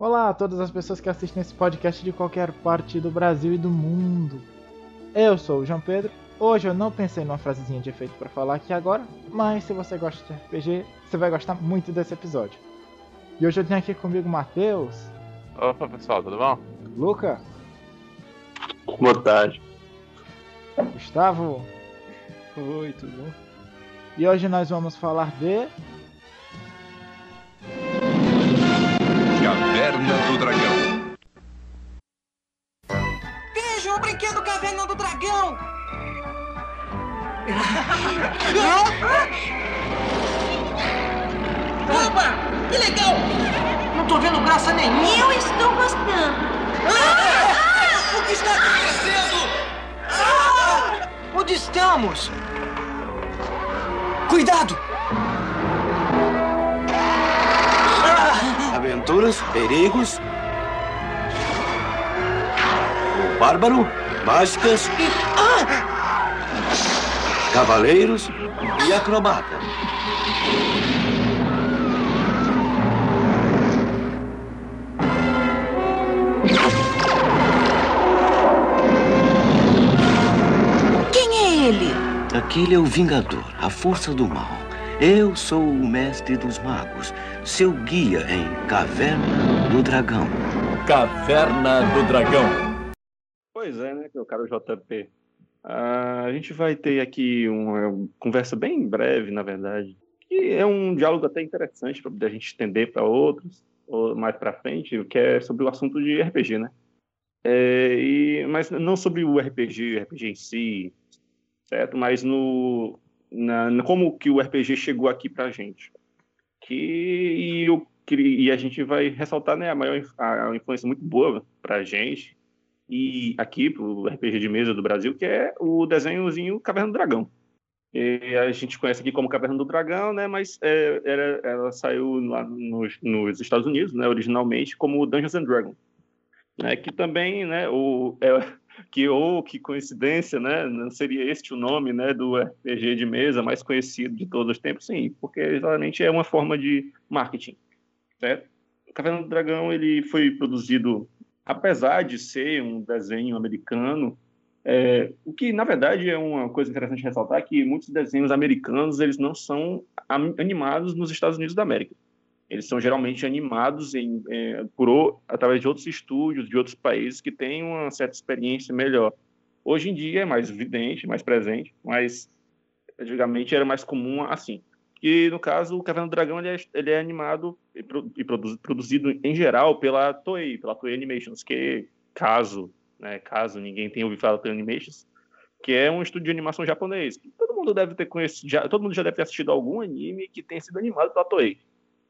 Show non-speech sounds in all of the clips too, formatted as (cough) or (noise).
Olá a todas as pessoas que assistem esse podcast de qualquer parte do Brasil e do mundo. Eu sou o João Pedro. Hoje eu não pensei numa frasezinha de efeito para falar aqui agora, mas se você gosta de RPG, você vai gostar muito desse episódio. E hoje eu tenho aqui comigo o Matheus. Opa pessoal, tudo bom? Luca. Boa tarde. Gustavo. Oi, tudo bom? E hoje nós vamos falar de Caverna do Dragão. Veja o brinquedo Caverna do Dragão! Opa! Que legal! Não tô vendo graça nenhuma! Eu estou gostando. Ah! O que está acontecendo? Ah! Onde estamos? Cuidado! Aventuras, perigos. O bárbaro, mágicas, cavaleiros e acrobata. Quem é ele? Aquele é o Vingador, a força do mal. Eu sou o mestre dos magos, seu guia em Caverna do Dragão. Caverna do Dragão. Pois é, né, meu caro JP. Ah, a gente vai ter aqui uma conversa bem breve, na verdade. E é um diálogo até interessante para a gente estender para outros, ou mais para frente, que é sobre o assunto de RPG, né? É, e, mas não sobre o RPG, o RPG em si, certo? Mas no, na, como que o RPG chegou aqui pra gente. Que, e, queria- e a gente vai ressaltar né, a maior a, a influência muito boa pra gente, e aqui pro RPG de mesa do Brasil, que é o desenhozinho Caverna do Dragão. E a gente conhece aqui como Caverna do Dragão, né? Mas é, era, ela saiu lá nos, nos Estados Unidos, né? Originalmente como Dungeons and Dragons, né? Que também, né? O, é, que ou que coincidência, né? Não seria este o nome, né? Do RPG de mesa mais conhecido de todos os tempos, sim, porque exatamente é uma forma de marketing, certo? Caverna do Dragão ele foi produzido, apesar de ser um desenho americano, é, o que na verdade é uma coisa interessante ressaltar que muitos desenhos americanos eles não são animados nos Estados Unidos da América. Eles são geralmente animados em, é, por através de outros estúdios de outros países que têm uma certa experiência melhor. Hoje em dia é mais evidente, mais presente, mas antigamente era mais comum assim. E no caso o Caverna do Dragão ele é, ele é animado e, pro- e produ- produzido em geral pela Toei, pela Toei Animations, que caso, né, caso ninguém tenha ouvido falar da Toei Animations, que é um estúdio de animação japonês. Todo mundo deve ter conhecido, já, todo mundo já deve ter assistido algum anime que tenha sido animado pela Toei,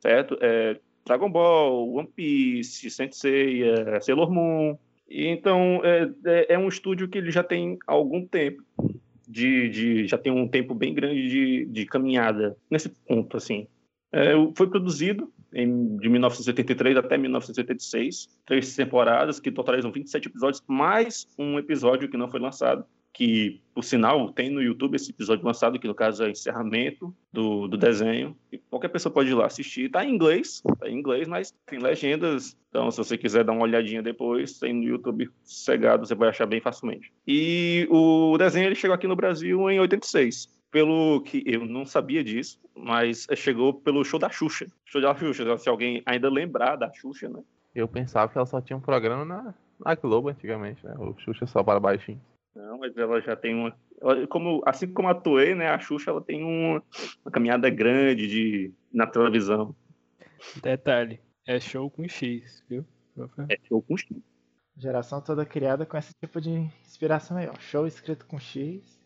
certo? É, Dragon Ball, One Piece, Sensei, Sailor Moon. E, então é, é, é um estúdio que ele já tem algum tempo de, de já tem um tempo bem grande de, de caminhada nesse ponto assim. É, foi produzido em, de 1983 até 1986, três temporadas que totalizam 27 episódios, mais um episódio que não foi lançado, que, por sinal, tem no YouTube esse episódio lançado, que no caso é encerramento do, do desenho, e qualquer pessoa pode ir lá assistir. Tá em inglês, tá em inglês, mas tem legendas, então se você quiser dar uma olhadinha depois, tem no YouTube cegado, você vai achar bem facilmente. E o desenho ele chegou aqui no Brasil em 86 pelo que eu não sabia disso, mas chegou pelo show da Xuxa. Show da Xuxa, se alguém ainda lembrar da Xuxa, né? Eu pensava que ela só tinha um programa na, na Globo antigamente, né? O Xuxa só para baixinho. Não, mas ela já tem uma. ela- como, assim como a Toei, né? A Xuxa ela tem uma, uma caminhada grande de, na televisão. Detalhe, é show com X, viu? É show com X. geração toda criada com esse tipo de inspiração aí, ó. Show escrito com X.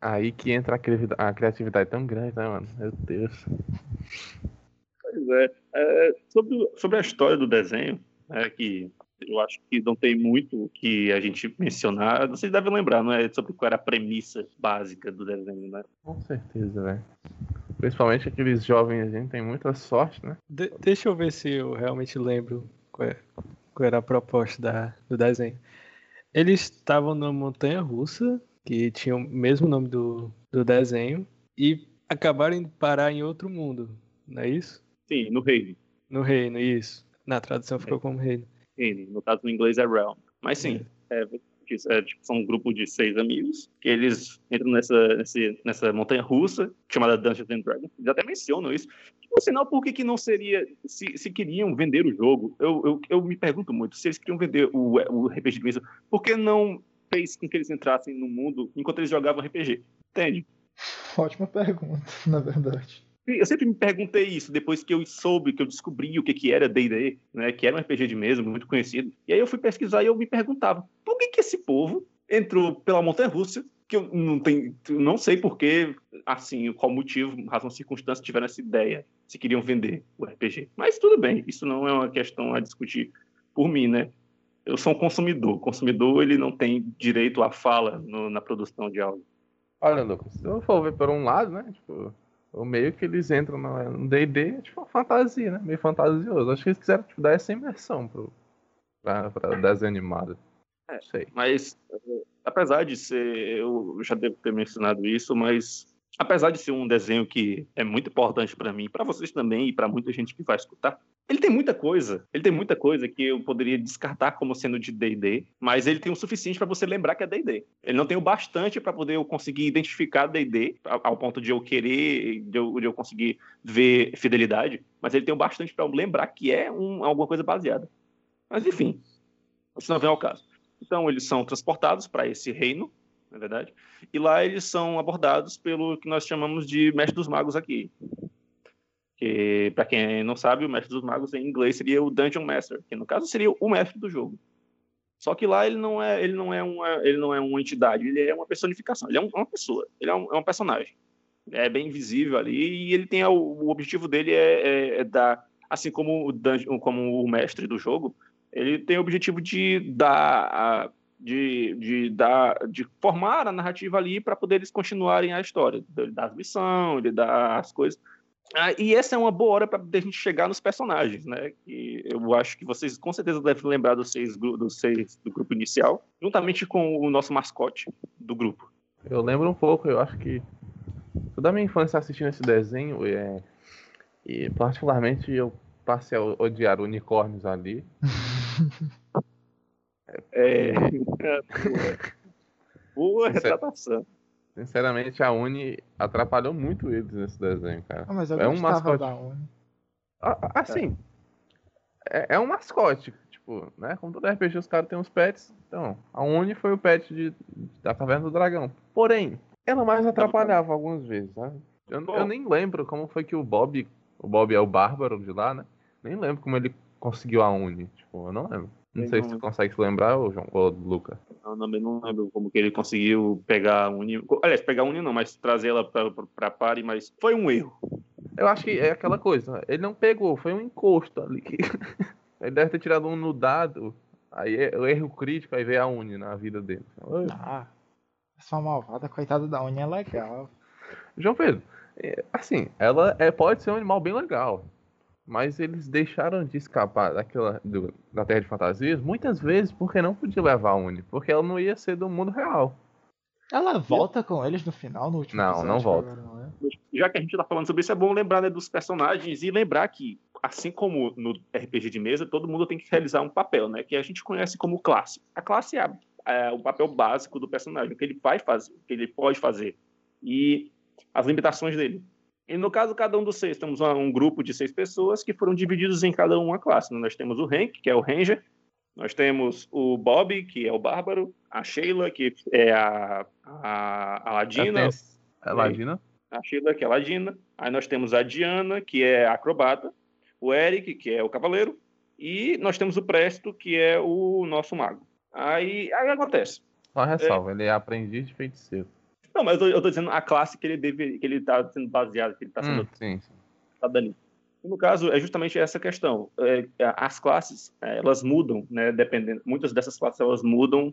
Aí que entra a criatividade, a criatividade tão grande, né, mano? Meu Deus. Pois é. É, sobre, sobre a história do desenho, né, que eu acho que não tem muito o que a gente mencionar. Vocês devem lembrar, não é? Sobre qual era a premissa básica do desenho, né? Com certeza, velho. Principalmente aqueles jovens, a gente tem muita sorte, né? De- deixa eu ver se eu realmente lembro qual, é- qual era a proposta da, do desenho. Eles estavam numa montanha russa, que tinha o mesmo nome do, do desenho, e acabaram de parar em outro mundo, não é isso? Sim, no reino. No reino, isso. Na tradução ficou como reino. Reino. No caso, no inglês é realm. Mas sim, é, é, tipo, são um grupo de seis amigos que eles entram nessa, nesse, nessa montanha russa chamada Dungeons and Dragons. Eles até mencionam isso. Por sinal, por que, que não seria. Se, se queriam vender o jogo, eu, eu, eu me pergunto muito, se eles queriam vender o, o RPG de mesa, por que não fez com que eles entrassem no mundo enquanto eles jogavam RPG? Entende? Ótima pergunta, (laughs) na verdade. Eu sempre me perguntei isso depois que eu soube, que eu descobri o que, que era D&D, né, que era um RPG de mesa muito conhecido. E aí eu fui pesquisar e eu me perguntava, por que, que esse povo entrou pela montanha russa, que eu não tenho, não sei por que, assim, qual motivo, razão, circunstância tiveram essa ideia, se queriam vender o RPG. Mas tudo bem, isso não é uma questão a discutir por mim, né? Eu sou um consumidor. O consumidor, ele não tem direito à fala no, na produção de algo. Olha, Lucas, se eu for ver por um lado, né? Tipo, o meio que eles entram no D&D é tipo uma fantasia, né? Meio fantasioso. Acho que eles quiseram tipo, dar essa imersão pro, pra, pra desenho animado. É, sei. Mas, apesar de ser... Eu já devo ter mencionado isso, mas... Apesar de ser um desenho que é muito importante para mim, para vocês também e para muita gente que vai escutar, ele tem muita coisa. Ele tem muita coisa que eu poderia descartar como sendo de D&D, mas ele tem o suficiente para você lembrar que é D&D. Ele não tem o bastante para poder eu conseguir identificar D&D ao ponto de eu querer, de eu, de eu conseguir ver fidelidade, mas ele tem o bastante para eu lembrar que é um, alguma coisa baseada. Mas enfim, isso não vem ao caso. Então eles são transportados para esse reino, na é verdade, e lá eles são abordados pelo que nós chamamos de mestre dos magos aqui, que, para quem não sabe, o mestre dos magos em inglês seria o Dungeon Master, que no caso seria o mestre do jogo. Só que lá ele não é, ele não é uma, ele não é uma entidade, ele é uma personificação, ele é uma pessoa, ele é um, é um personagem. É bem visível ali e ele tem o, o objetivo dele é, é, é, dar, assim como o dungeon, como o mestre do jogo, ele tem o objetivo de dar de, de, dar, de formar a narrativa ali para poder eles continuarem a história. Ele dá as missões, ele dá as coisas. Ah, e essa é uma boa hora para a gente chegar nos personagens, né? Que eu acho que vocês com certeza devem lembrar dos seis, dos seis do grupo inicial, juntamente com o nosso mascote do grupo. Eu lembro um pouco, eu acho que toda a minha infância assistindo esse desenho, é, e particularmente eu passei a odiar unicórnios ali. (laughs) é. Boa retratação. Sinceramente, a Uni atrapalhou muito eles nesse desenho, cara. Ah, mas eu é um mascote. da Uni. Assim, é. é. um mascote. Tipo, né? Como todo RPG, os caras têm uns pets. Então, a Uni foi o pet de, da Caverna do Dragão. Porém, ela mais atrapalhava algumas vezes, sabe? Eu, eu, nem lembro como foi que o Bob. O Bob é o bárbaro de lá, né? Nem lembro como ele conseguiu a Uni. Tipo, eu não lembro. Não sei não... se tu consegue se lembrar, ou, João, ou Luca. Eu também não lembro como que ele conseguiu pegar a Uni. Aliás, pegar a Uni não, mas trazer ela pra, pra, pra pare, mas foi um erro. Eu acho que é aquela coisa. Ele não pegou, foi um encosto ali. Que... (laughs) ele deve ter tirado um no dado. Aí é o erro crítico, aí veio a Uni na vida dele. Ah, essa malvada, coitada da Uni é legal. João Pedro, é, assim, ela é, pode ser um animal bem legal mas eles deixaram de escapar daquela do, da Terra de Fantasias muitas vezes porque não podia levar a Uni, porque ela não ia ser do mundo real. Ela volta com eles no final, no último Não, episódio, não volta. Não é? Já que a gente tá falando sobre isso, é bom lembrar né, dos personagens e lembrar que, assim como no RPG de mesa, todo mundo tem que realizar um papel, né? Que a gente conhece como classe. A classe é, é o papel básico do personagem, o que ele vai fazer, o que ele pode fazer. E as limitações dele. E no caso, cada um dos seis, temos um grupo de seis pessoas que foram divididos em cada uma classe. Nós temos o Hank, que é o Ranger, nós temos o Bob, que é o Bárbaro, a Sheila, que é a, a, a Ladina. A Ladina. A Sheila, que é a Ladina. Aí nós temos a Diana, que é a acrobata. O Eric, que é o cavaleiro. E nós temos o Presto, que é o nosso mago. Aí, aí acontece. Só ressalva, é... ele é aprendiz de feiticeiro. Não, mas eu tô, eu tô, dizendo a classe que ele deve, que ele tá sendo baseado, que ele tá sendo. Hum, sim, sim. Tá dando. No caso, é justamente essa questão. É, as classes, é, elas mudam, né? Dependendo. Muitas dessas classes elas mudam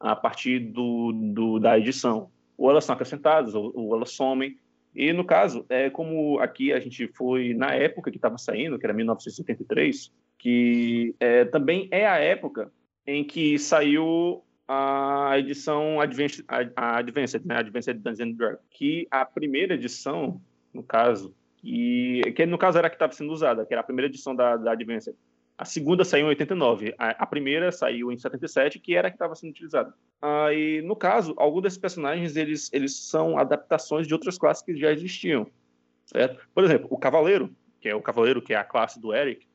a partir do, do da edição. Ou elas são acrescentadas, ou, ou, elas somem. E no caso, é como aqui a gente foi na época que estava saindo, que era 1973, que é, também é a época em que saiu a edição Advanced, a Advanced, né? Advanced Dungeons Dragons, que a primeira edição, no caso, e que no caso era a que estava sendo usada, que era a primeira edição da, da Advanced, A segunda saiu em 89. A, a primeira saiu em 77, que era a que estava sendo utilizada. Aí, no caso, alguns desses personagens eles, eles são adaptações de outras classes que já existiam. Certo? Por exemplo, o Cavaleiro, que é o Cavaleiro, que é a classe do Eric,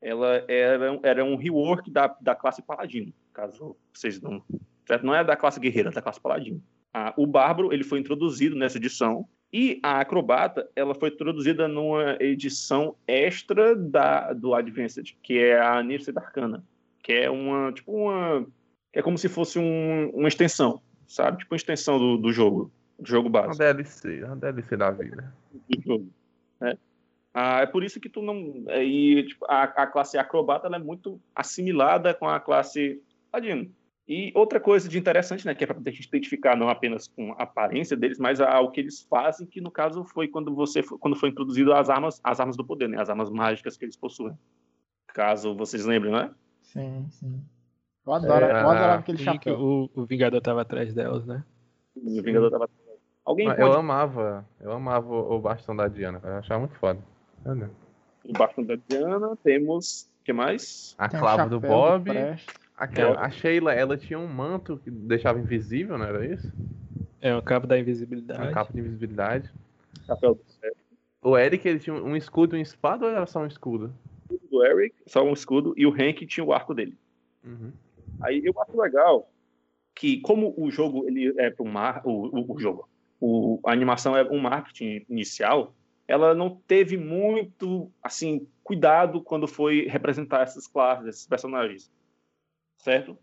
ela era, era um rework da, da classe Paladino, caso vocês não. Certo? Não é da classe Guerreira, é da classe Paladino. Ah, o Bárbaro ele foi introduzido nessa edição e a Acrobata ela foi introduzida numa edição extra da, do Advanced, que é a Nifse Arcana, que é uma tipo uma é como se fosse um, uma extensão, sabe? Tipo uma extensão do, do jogo, do jogo Uma básico. DLC, uma DLC da vida. do jogo. né? Ah, é por isso que tu não. é, E, tipo, a, a classe acrobata é muito assimilada com a classe ladino. E outra coisa de interessante, né, que é para a gente identificar não apenas com a aparência deles, mas a- o que eles fazem, que no caso foi quando você foi- quando foi introduzido as armas, as armas do poder, né, as armas mágicas que eles possuem. Caso vocês lembrem, né? Sim, sim. Eu adoro, É, eu adorava aquele que chapéu. o, o Vingador tava atrás delas, né? O Vingador tava... Alguém Mas pode Eu amava, eu amava o o bastão da Diana, eu achava muito foda. Olha. embaixo da Diana, temos o que mais? A Tem clava do Bob, Presto. Aquela, a Sheila, ela tinha um manto que deixava invisível, não era isso? É um cabo da invisibilidade. capa de invisibilidade. Chapéu do céu. O Eric, ele tinha um escudo e uma espada ou era só um escudo? do Eric, só um escudo, e o Hank tinha o arco dele. Uhum. Aí eu acho legal que, como o jogo ele é para mar, o, o, o jogo, o, a animação é um marketing inicial, ela não teve muito assim cuidado quando foi representar essas classes, esses personagens, certo?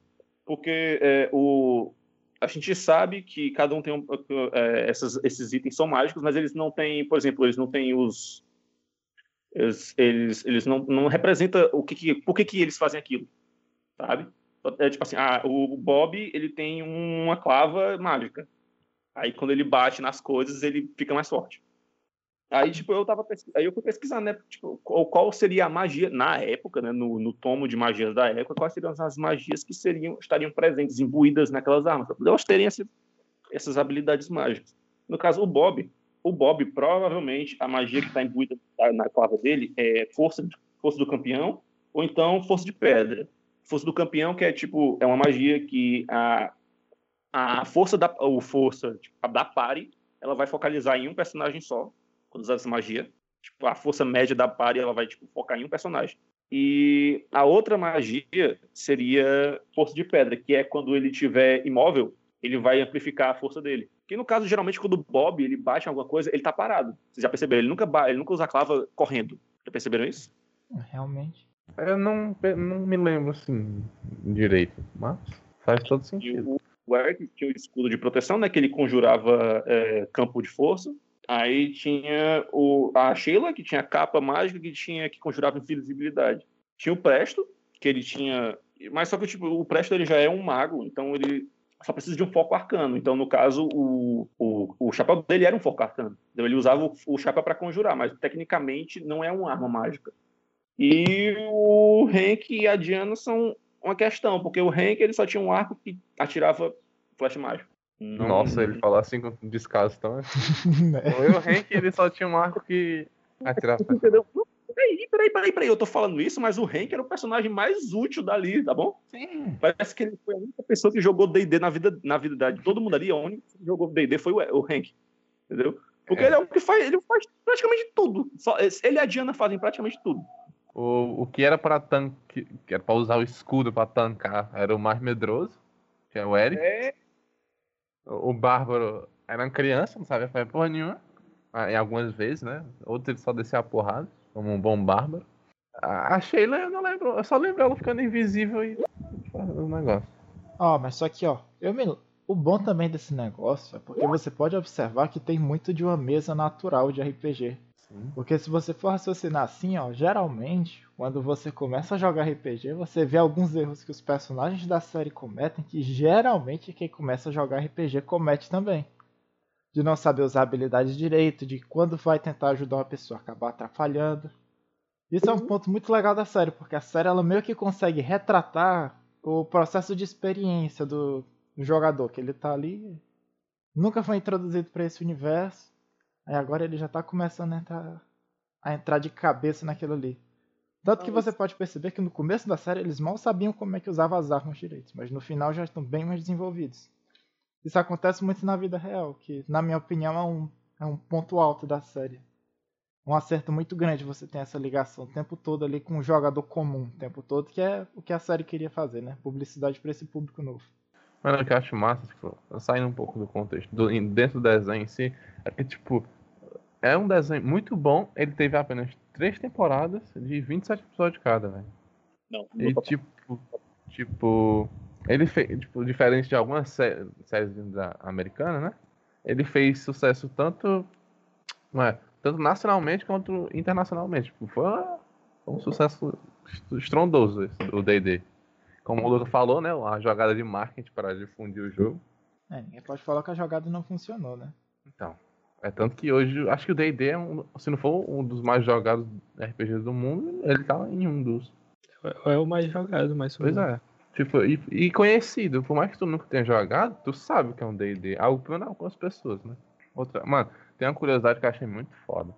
Porque é, o a gente sabe que cada um tem um, é, essas, esses itens são mágicos, mas eles não têm, por exemplo, eles não têm os eles, eles, eles não, não representam o que, que por que, que eles fazem aquilo, sabe? É tipo assim, ah, o Bob ele tem uma clava mágica. Aí quando ele bate nas coisas, ele fica mais forte. Aí, tipo, eu tava aí eu fui pesquisar, né? Tipo, qual, seria a magia na época, né? No, no tomo de magias da época, quais seriam as magias que seriam estariam presentes, imbuídas naquelas armas, para elas terem esse- essas habilidades mágicas. No caso, o Bob, o Bob provavelmente a magia que está imbuída na- clava dele é força, força do campeão ou então força de pedra. Força do campeão que é tipo é uma magia que a a força da ou força tipo, da pare ela vai focalizar em um personagem só usar essa magia. Tipo, a força média da pare ela vai tipo, focar em um personagem. E a outra magia seria força de pedra, que é quando ele tiver imóvel, ele vai amplificar a força dele. Que no caso, geralmente, quando o Bob ele bate em alguma coisa, ele tá parado. Vocês já perceberam? Ele nunca, ele nunca usa a clava correndo. Já perceberam isso? Realmente. Eu não, não me lembro assim direito, mas faz todo E sentido. o, o Eric tinha o escudo de proteção, né? Que ele conjurava é, campo de força. Aí tinha o, a Sheila, que tinha capa mágica, que tinha que conjurava invisibilidade. Tinha o Presto, que ele tinha. Mas só que tipo, o Presto ele já é um mago, então ele só precisa de um foco arcano. Então, no caso, o, o, o chapéu dele era um foco arcano. Então, ele usava o, o chapéu para conjurar, mas tecnicamente não é uma arma mágica. E o Hank e a Diana são uma questão, porque o Hank ele só tinha um arco que atirava flash mágico. Não- Nossa, ele falou assim com descaso tão. Né? O Hank, ele só tinha um arco que atirava. Entendeu? Peraí, peraí, peraí, peraí, eu tô falando isso, mas o Hank era o personagem mais útil dali, tá bom? Sim. Parece que ele foi a única pessoa que jogou D&D na vida, na vida de todo mundo ali, a única que jogou D&D foi o, o Hank, entendeu? Porque É. ele é o que faz, ele faz praticamente tudo. Só, ele e a Diana fazem praticamente tudo. O, o que era pra tanque, que era pra usar o escudo pra tancar, era o mais medroso, que é o Eric. É, O Bárbaro era uma criança, não sabia fazer porra nenhuma. Ah, Em algumas vezes, né? Outros ele só descia a porrada, como um bom Bárbaro. A a Sheila eu não lembro, eu só lembro ela ficando invisível e fazendo negócio. Ó, mas só que, ó, eu me... o bom também desse negócio é porque você pode observar que tem muito de uma mesa natural de RPG. Sim. Porque se você for raciocinar assim, ó, geralmente, quando você começa a jogar RPG, você vê alguns erros que os personagens da série cometem, que geralmente quem começa a jogar RPG comete também. De não saber usar habilidades direito, de quando vai tentar ajudar uma pessoa acabar atrapalhando. Isso é um ponto muito legal da série, porque a série ela meio que consegue retratar o processo de experiência do do jogador, que ele tá ali, nunca foi introduzido para esse universo, aí agora ele já tá começando a entrar, a entrar de cabeça naquilo ali. Tanto que você pode perceber que no começo da série eles mal sabiam como é que usava as armas direito, mas no final já estão bem mais desenvolvidos. Isso acontece muito na vida real, que na minha opinião é um, é um ponto alto da série. Um acerto muito grande você tem essa ligação o tempo todo ali com um jogador comum, o tempo todo, que é o que a série queria fazer, né? Publicidade para esse público novo. Mano, o que eu acho massa, tipo, saindo um pouco do contexto, do, dentro do desenho em si, é que, tipo, é um desenho muito bom. Ele teve apenas três temporadas de 27 episódios cada, velho. Não, E, tipo, tipo, ele fez, tipo, diferente de algumas sé- séries da americana, né? Ele fez sucesso tanto, não é, tanto nacionalmente quanto internacionalmente. Tipo, foi um sucesso estrondoso esse, o D&D. Como o Lucas falou, né? A jogada de marketing para difundir o jogo. É, ninguém pode falar que a jogada não funcionou, né? Então, é tanto que hoje, acho que o D&D é um, se não for um dos mais jogados RPGs do mundo, ele tá em um dos. É é o mais jogado, mais Pois é. Tipo, e, e conhecido, por mais que tu nunca tenha jogado, tu sabe o que é um D&D. Algumas pessoas, né? Outra, mano, tem uma curiosidade que eu achei muito foda.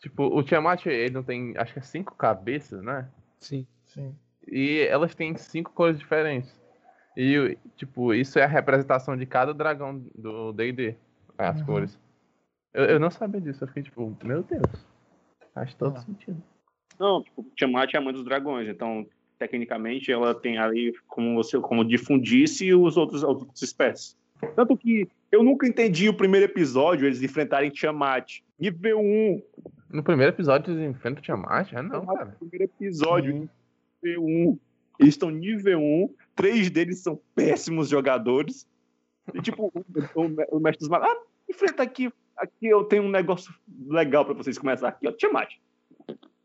Tipo, o Tiamat, ele não tem, acho que é cinco cabeças, né? Sim. Sim. E elas têm cinco cores diferentes. E, tipo, isso é a representação de cada dragão do D&D. As Uhum. cores. Eu, eu não sabia disso, eu fiquei tipo, meu Deus. Faz todo Ah. sentido. Não, tipo, Tiamat é a mãe dos dragões, então tecnicamente ela tem ali como você como difundisse os outros as outras espécies. Tanto que eu nunca entendi o primeiro episódio eles enfrentarem Tiamat. Nível 1. No primeiro episódio eles enfrentam o Tiamat? Ah, não, cara. Primeiro episódio, nível 1. Eles estão nível 1, três deles são péssimos jogadores. E tipo, o, (laughs) o- o mestre dos magos, ah, enfrenta aqui, aqui eu tenho um negócio legal pra vocês começar aqui, ó, Tiamat.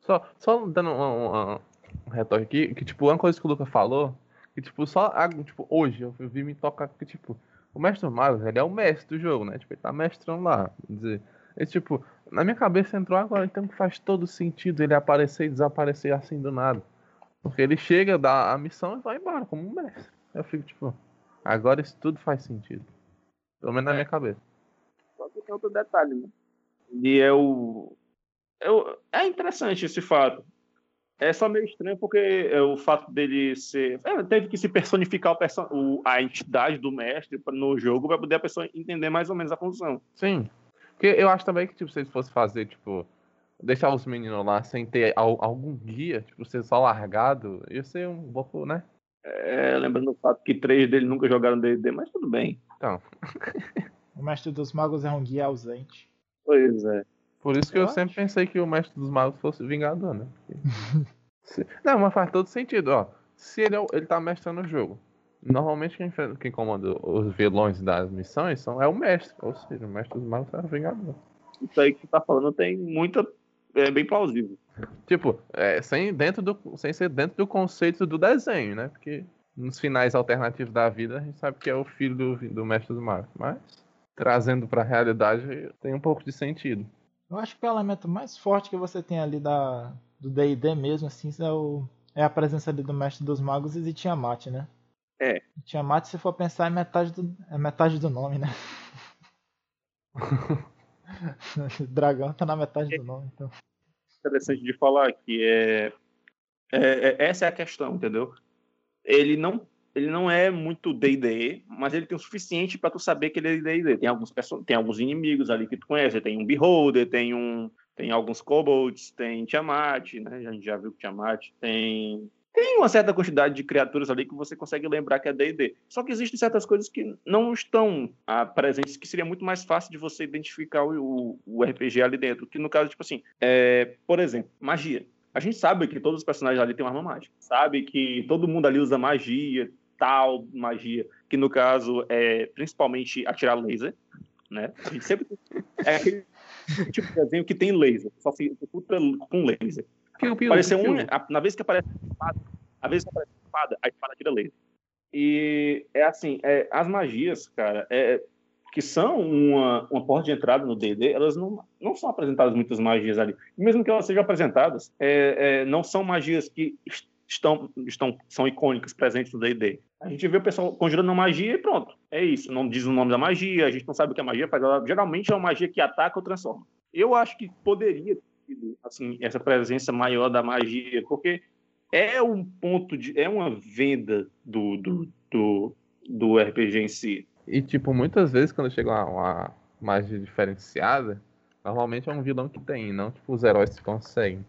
Só, só dando um, um- um retoque aqui, que tipo, uma coisa que o Luca falou, que tipo, só tipo, hoje eu vi me tocar que tipo, o mestre dos magos, ele é o mestre do jogo, né? Tipo, ele tá mestrando lá. quer Dizer, e, tipo, na minha cabeça entrou agora, então faz todo sentido ele aparecer e desaparecer assim do nada. Porque ele chega, dá a missão e vai embora, como um mestre. Eu fico, tipo, agora isso tudo faz sentido. Pelo menos na minha cabeça. Tem outro detalhe, né? E é o. É, o- é interessante esse fato. É só meio estranho porque é o fato dele ser. é, teve que se personificar o perso- o- a entidade do mestre no jogo para poder a pessoa entender mais ou menos a função. Sim. Porque eu acho também que, tipo, se eles fossem fazer, tipo, deixar os meninos lá sem ter al- algum guia, tipo, ser só largado, ia ser um pouco, né? É, lembrando o fato que três dele nunca jogaram D&D, mas tudo bem. Então, (laughs) O mestre dos magos é um guia ausente. Pois é. por isso que Eu eu, sempre pensei que o mestre dos magos fosse Vingador, né? (laughs) Porque- Não, mas faz todo sentido, ó. Se ele, é o- ele tá mestrando o jogo, normalmente quem, quem comanda os vilões das missões são, é o mestre, ou seja, o mestre dos magos é o Vingador. Isso aí que você tá falando tem muita. É bem plausível. Tipo, é, sem, dentro do, sem ser dentro do conceito do desenho, né? Porque nos finais alternativos da vida a gente sabe que é o filho do, do mestre dos magos. Mas, trazendo pra realidade, tem um pouco de sentido. Eu acho que o elemento mais forte que você tem ali da, do D&D mesmo, assim, é, o, é a presença ali do mestre dos magos e de Tiamat, né? É. Tiamat, se for pensar, é metade do, é metade do nome, né? (laughs) (laughs) Dragão tá na metade do nome, então. interessante de falar que é, é- é- essa é a questão, entendeu? Ele não ele não é muito D&D, mas ele tem o suficiente para tu saber que ele é D&D. Tem alguns tem alguns inimigos ali que tu conhece, tem um Beholder, tem um tem alguns kobolds, tem Tiamat, né? A gente já viu que Tiamat tem tem uma certa quantidade de criaturas ali que você consegue lembrar que é D&D. Só que existem certas coisas que não estão ah, presentes, que seria muito mais fácil de você identificar o, o- o RPG ali dentro. Que no caso, tipo assim, é, por exemplo, magia. A gente sabe que todos os personagens ali têm uma arma mágica. Sabe que todo mundo ali usa magia, tal magia, que no caso é principalmente atirar laser, né? A gente sempre é aquele tipo de desenho que tem laser, só se executa com laser. Piu, piu, Apareceu piu, um, a- na vez que aparece a espada, a vez que aparece a espada, a espada tira laser. E é assim, é, as magias, cara, é, que são uma, uma porta de entrada no D&D, elas não, não são apresentadas muitas magias ali. E mesmo que elas sejam apresentadas, é, é, não são magias que estão, estão, são icônicas, presentes no D&D. A gente vê o pessoal conjurando uma magia e pronto. É isso, não diz o nome da magia, a gente não sabe o que a magia faz. Ela, geralmente é uma magia que ataca ou transforma. Eu acho que poderia sentido, assim, essa presença maior da magia, porque é um ponto de. é uma venda do, do, do, do RPG em si. E, tipo, muitas vezes quando chega uma, uma magia diferenciada, normalmente é um vilão que tem, não tipo os heróis que conseguem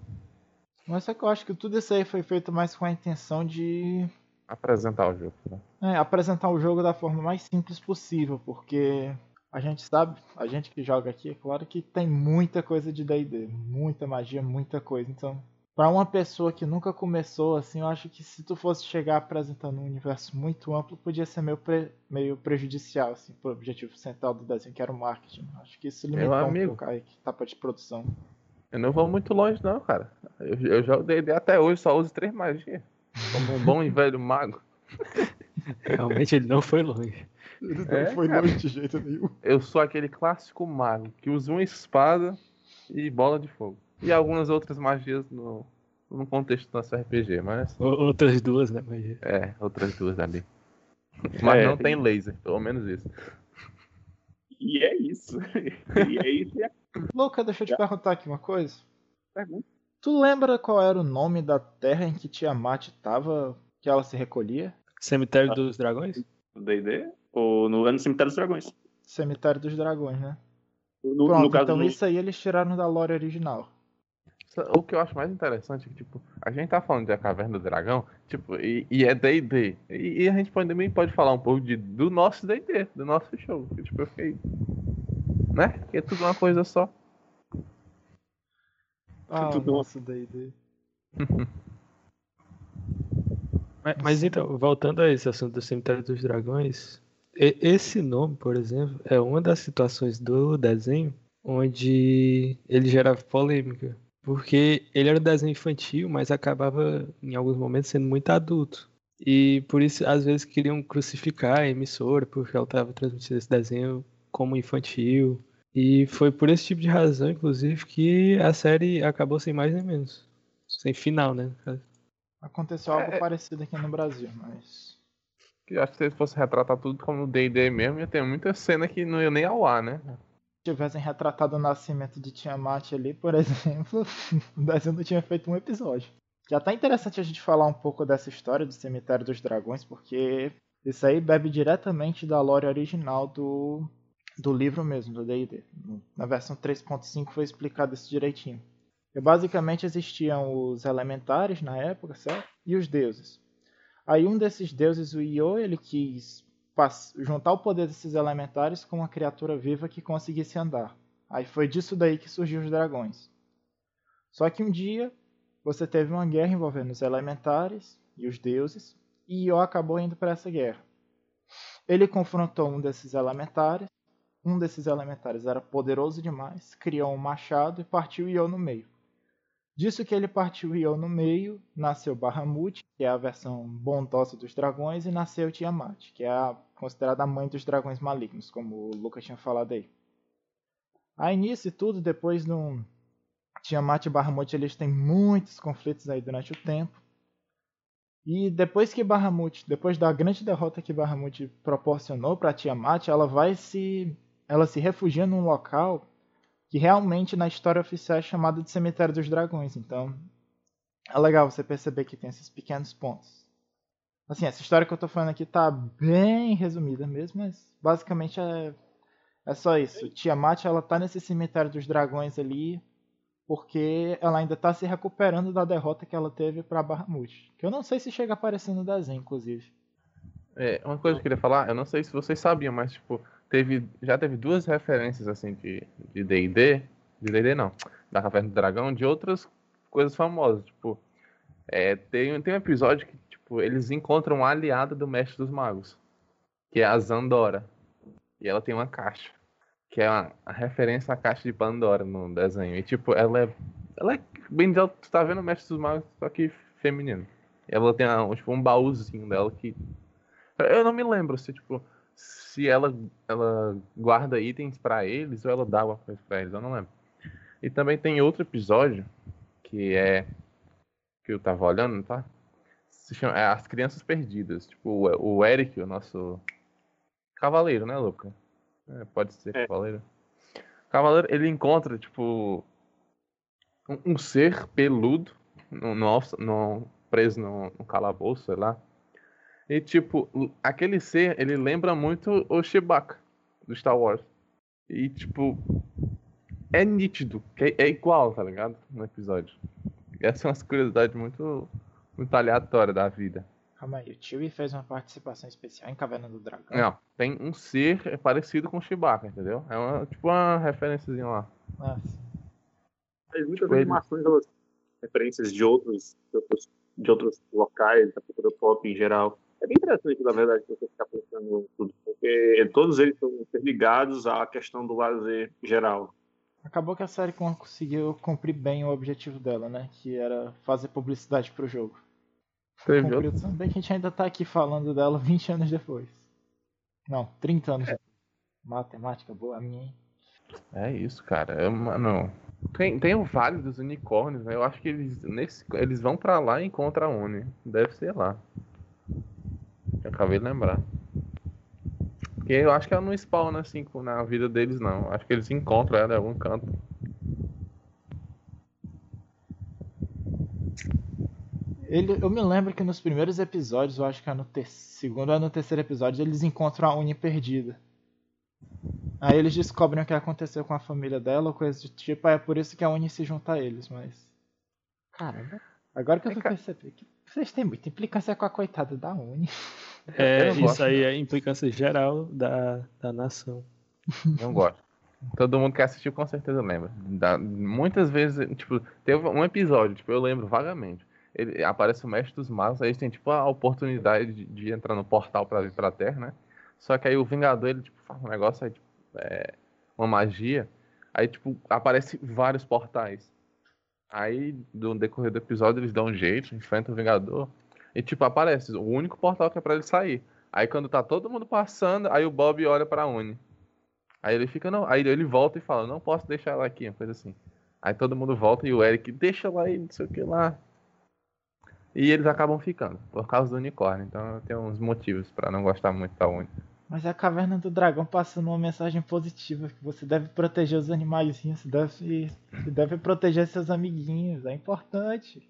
Mas só que eu acho que tudo isso aí foi feito mais com a intenção de apresentar o jogo. Né? é, apresentar o jogo da forma mais simples possível, porque a gente sabe, a gente que joga aqui, é claro que tem muita coisa de D&D, muita magia, muita coisa. Então, para uma pessoa que nunca começou assim, eu acho que se tu fosse chegar apresentando um universo muito amplo, podia ser meio, pre- meio prejudicial assim, pro objetivo central do desenho, que era o marketing. Acho que isso limitou um amigo. pouco a etapa de produção. Eu não vou muito longe, não, cara. Eu, eu jogo D&D até hoje, só uso três magias. Como um bom e velho mago. (laughs) Realmente ele não foi longe. É, não foi cara. longe de jeito nenhum. Eu sou aquele clássico mago que usa uma espada e bola de fogo. E algumas outras magias no, no contexto do nosso RPG, mas O- Outras duas, né? Mas... é, outras duas ali. (laughs) Mas É, não tem- tem laser, pelo menos isso. E é isso. (laughs) e é isso. E é Louca, deixa eu te perguntar aqui uma coisa. pergunta. Tu lembra qual era o nome da terra em que Tiamat tava, que ela se recolhia? Cemitério dos Dragões? No D&D? Ou no, é no Cemitério dos Dragões. Cemitério dos Dragões, né? No, Pronto, no caso então no- isso aí eles tiraram da lore original. O que eu acho mais interessante é que, tipo, a gente tá falando de A Caverna do Dragão, tipo, e, e é D&D. E, e a gente pode, também pode falar um pouco de, do nosso D&D, do nosso show. Que, tipo, eu fiquei... Né? Que é tudo uma coisa só. Ah, Tudo o nosso D&D. Mas, mas então, voltando a esse assunto do Cemitério dos Dragões, esse nome, por exemplo, é uma das situações do desenho onde ele gerava polêmica. Porque ele era um desenho infantil, mas acabava, em alguns momentos, sendo muito adulto. E por isso, às vezes, queriam crucificar a emissora, porque ela estava transmitindo esse desenho como infantil. E foi por esse tipo de razão, inclusive, que a série acabou sem mais nem menos. Sem final, né? Aconteceu algo É, é- parecido aqui no Brasil, mas. Que eu acho que se eles fossem retratar tudo como D&D mesmo, ia ter muita cena que não ia nem ao ar, né? Se tivessem retratado o nascimento de Tiamat ali, por (laughs) exemplo, o desenho não tinha feito um episódio. Já tá interessante a gente falar um pouco dessa história do Cemitério dos Dragões, porque isso aí bebe diretamente da lore original do, do livro mesmo, do D&D. Na versão 3.5 foi explicado isso direitinho. E basicamente existiam os elementares na época, certo? E os deuses. Aí um desses deuses, o Io, ele quis juntar o poder desses elementares com uma criatura viva que conseguisse andar. Aí foi disso daí que surgiu os dragões. Só que um dia você teve uma guerra envolvendo os elementares e os deuses, e Io acabou indo para essa guerra. Ele confrontou um desses elementares. Um desses elementares era poderoso demais, criou um machado e partiu Io no meio. Disso que ele partiu Io no meio, nasceu Bahamut, que é a versão bondosa dos dragões, e nasceu Tiamat, que é a, considerada a mãe dos dragões malignos, como o Lucas tinha falado aí. Aí nisso e tudo, depois no Tiamat e Bahamut, eles têm muitos conflitos aí durante o tempo. E depois que Bahamut, depois da grande derrota que Bahamut proporcionou para Tiamat, ela vai se ela se refugia num local que realmente na história oficial é chamado de Cemitério dos Dragões. Então, é legal você perceber que tem esses pequenos pontos. Assim, essa história que eu tô falando aqui tá bem resumida mesmo, mas basicamente é, é só isso. Tiamat, ela tá nesse Cemitério dos Dragões ali porque ela ainda tá se recuperando da derrota que ela teve pra Bahamut. Que eu não sei se chega a aparecer no desenho, inclusive. É, uma coisa que eu queria falar, eu não sei se vocês sabiam, mas tipo, teve, já teve duas referências assim de D&D, de D&D não, da Caverna do Dragão, de outras coisas famosas, tipo, é, tem, tem um episódio que tipo, eles encontram uma aliada do Mestre dos Magos, que é a Zandora, e ela tem uma caixa, que é uma, a referência à caixa de Pandora no desenho, e tipo, ela é, ela é bem tu tá vendo o Mestre dos Magos, só que feminino. E ela tem uma, tipo, um baúzinho dela que eu não me lembro se, tipo, se ela, ela guarda itens pra eles ou ela dá alguma coisa pra eles, eu não lembro. E também tem outro episódio que é. que eu tava olhando, tá? Se chama é As Crianças Perdidas. Tipo, o, o Eric, o nosso. Cavaleiro, né, Luca? É, pode ser É. cavaleiro. Cavaleiro, ele encontra, tipo. um, um ser peludo, no, no, no- preso no, no calabouço, sei lá. E tipo, aquele ser, ele lembra muito o Chewbacca do Star Wars. E tipo, é nítido, que é, igual, tá ligado? No episódio. Essa é uma curiosidade muito, muito aleatória da vida. Calma aí, o Chewie fez uma participação especial em Caverna do Dragão. Não, tem um ser parecido com o Chewbacca, entendeu? É uma, tipo uma referênciazinha lá. Nossa. Mas muitas Ele- animações, elas referências de outros, de outros, de outros locais, da cultura pop em geral. É bem interessante, na verdade, você ficar pensando em tudo, porque todos eles estão interligados à questão do lazer geral. Acabou que a série conseguiu cumprir bem o objetivo dela, né? Que era fazer publicidade pro jogo. Cumpriu também que a gente ainda tá aqui falando dela (laughs) 20 anos depois. Não, 30 anos depois. Matemática boa a minha, hein? É isso, cara. É, mano. Tem, tem o Vale dos Unicórnios, né? Eu acho que eles, nesse, eles vão pra lá e encontram a Uni. Deve ser lá. Eu acabei de lembrar. Porque eu acho que ela não spawna assim na vida deles, não. Acho que eles encontram ela em algum canto. Ele, eu me lembro que nos primeiros episódios, eu acho que é no ter- segundo ou no terceiro episódio, eles encontram a Uni perdida. Aí eles descobrem o que aconteceu com a família dela, ou coisa do tipo, aí é por isso que a Uni se junta a eles, mas. Caramba. Agora que eu fui cá. perceber que vocês têm muita implicância com a coitada da Uni. É, não gosto, isso aí é implicância geral da, da nação. (laughs) Não gosto. Todo mundo que assistiu com certeza lembra. Da- muitas vezes, tipo, teve um episódio, tipo, eu lembro vagamente. Ele aparece o mestre dos magos, aí eles têm tipo a oportunidade de, de entrar no portal pra vir pra Terra, né? Só que aí o Vingador, ele tipo, faz um negócio aí, tipo, é, uma magia. Aí, tipo, aparece vários portais. Aí, no decorrer do episódio, eles dão um jeito, enfrentam o Vingador. E, tipo, aparece o único portal que é pra ele sair. Aí, quando tá todo mundo passando, aí o Bob olha pra Uni. Aí ele fica, não. Aí ele volta e fala, não posso deixar ela aqui, uma coisa assim. Aí todo mundo volta e o Eric, deixa ela aí, não sei o que lá. E eles acabam ficando, por causa do unicórnio. Então tenho uns motivos pra não gostar muito da Uni. Mas é a caverna do dragão passando uma mensagem positiva, que você deve proteger os animaizinhos, você deve, você deve proteger seus amiguinhos, é importante.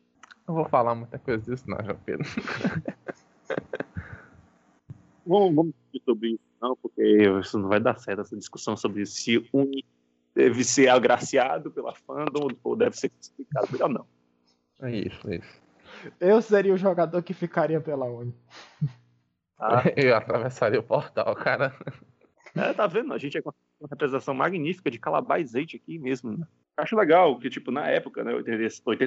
Não vou falar muita coisa disso não, João Pedro. (laughs) Vamos, vamos discutir sobre isso, não, porque isso não vai dar certo, essa discussão sobre se Uni deve ser agraciado pela fandom ou deve ser crucificado. Melhor não. É isso, é isso. Eu seria o jogador que ficaria pela Uni. Tá? (laughs) Eu atravessaria o portal, cara. É, tá vendo? A gente é com uma representação magnífica de Calabazete aqui mesmo, né? Acho legal que, tipo, na época, né, 80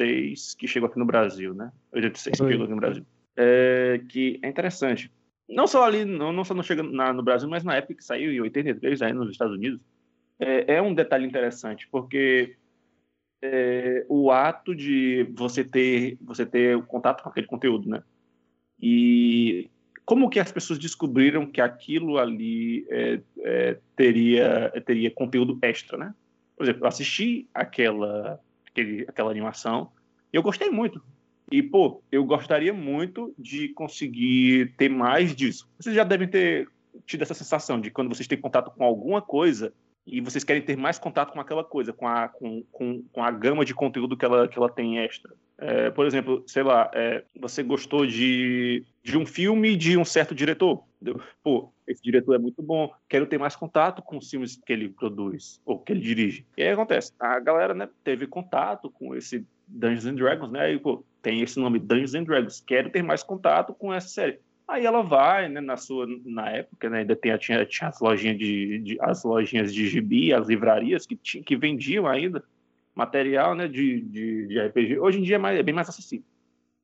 86, que chegou aqui no Brasil, né? 86 que chegou aqui no Brasil. É, que é interessante. Não só ali, não, não só não chega na- no Brasil, mas na época que saiu, em 83, aí nos Estados Unidos, é, é um detalhe interessante, porque é, o ato de você ter, você ter o contato com aquele conteúdo, né? E como que as pessoas descobriram que aquilo ali é, é, teria, teria conteúdo extra, né? Por exemplo, eu assisti aquela, aquele, aquela animação e eu gostei muito. E, pô, eu gostaria muito de conseguir ter mais disso. Vocês já devem ter tido essa sensação de quando vocês têm contato com alguma coisa e vocês querem ter mais contato com aquela coisa, com a, com, com, com a gama de conteúdo que ela, que ela tem extra. É, por exemplo, sei lá, é, você gostou de, de um filme de um certo diretor. Pô, esse diretor é muito bom, quero ter mais contato com os filmes que ele produz ou que ele dirige. E aí acontece, a galera né, teve contato com esse Dungeons and Dragons, né? E, pô, tem esse nome Dungeons and Dragons, quero ter mais contato com essa série. Aí ela vai, né, na sua, na época, né, ainda tinha, tinha, tinha as lojinhas de, de- as lojinhas de gibi, as livrarias que, ti- que vendiam ainda material, né, de, de, de RPG. Hoje em dia é, mais, é bem mais acessível,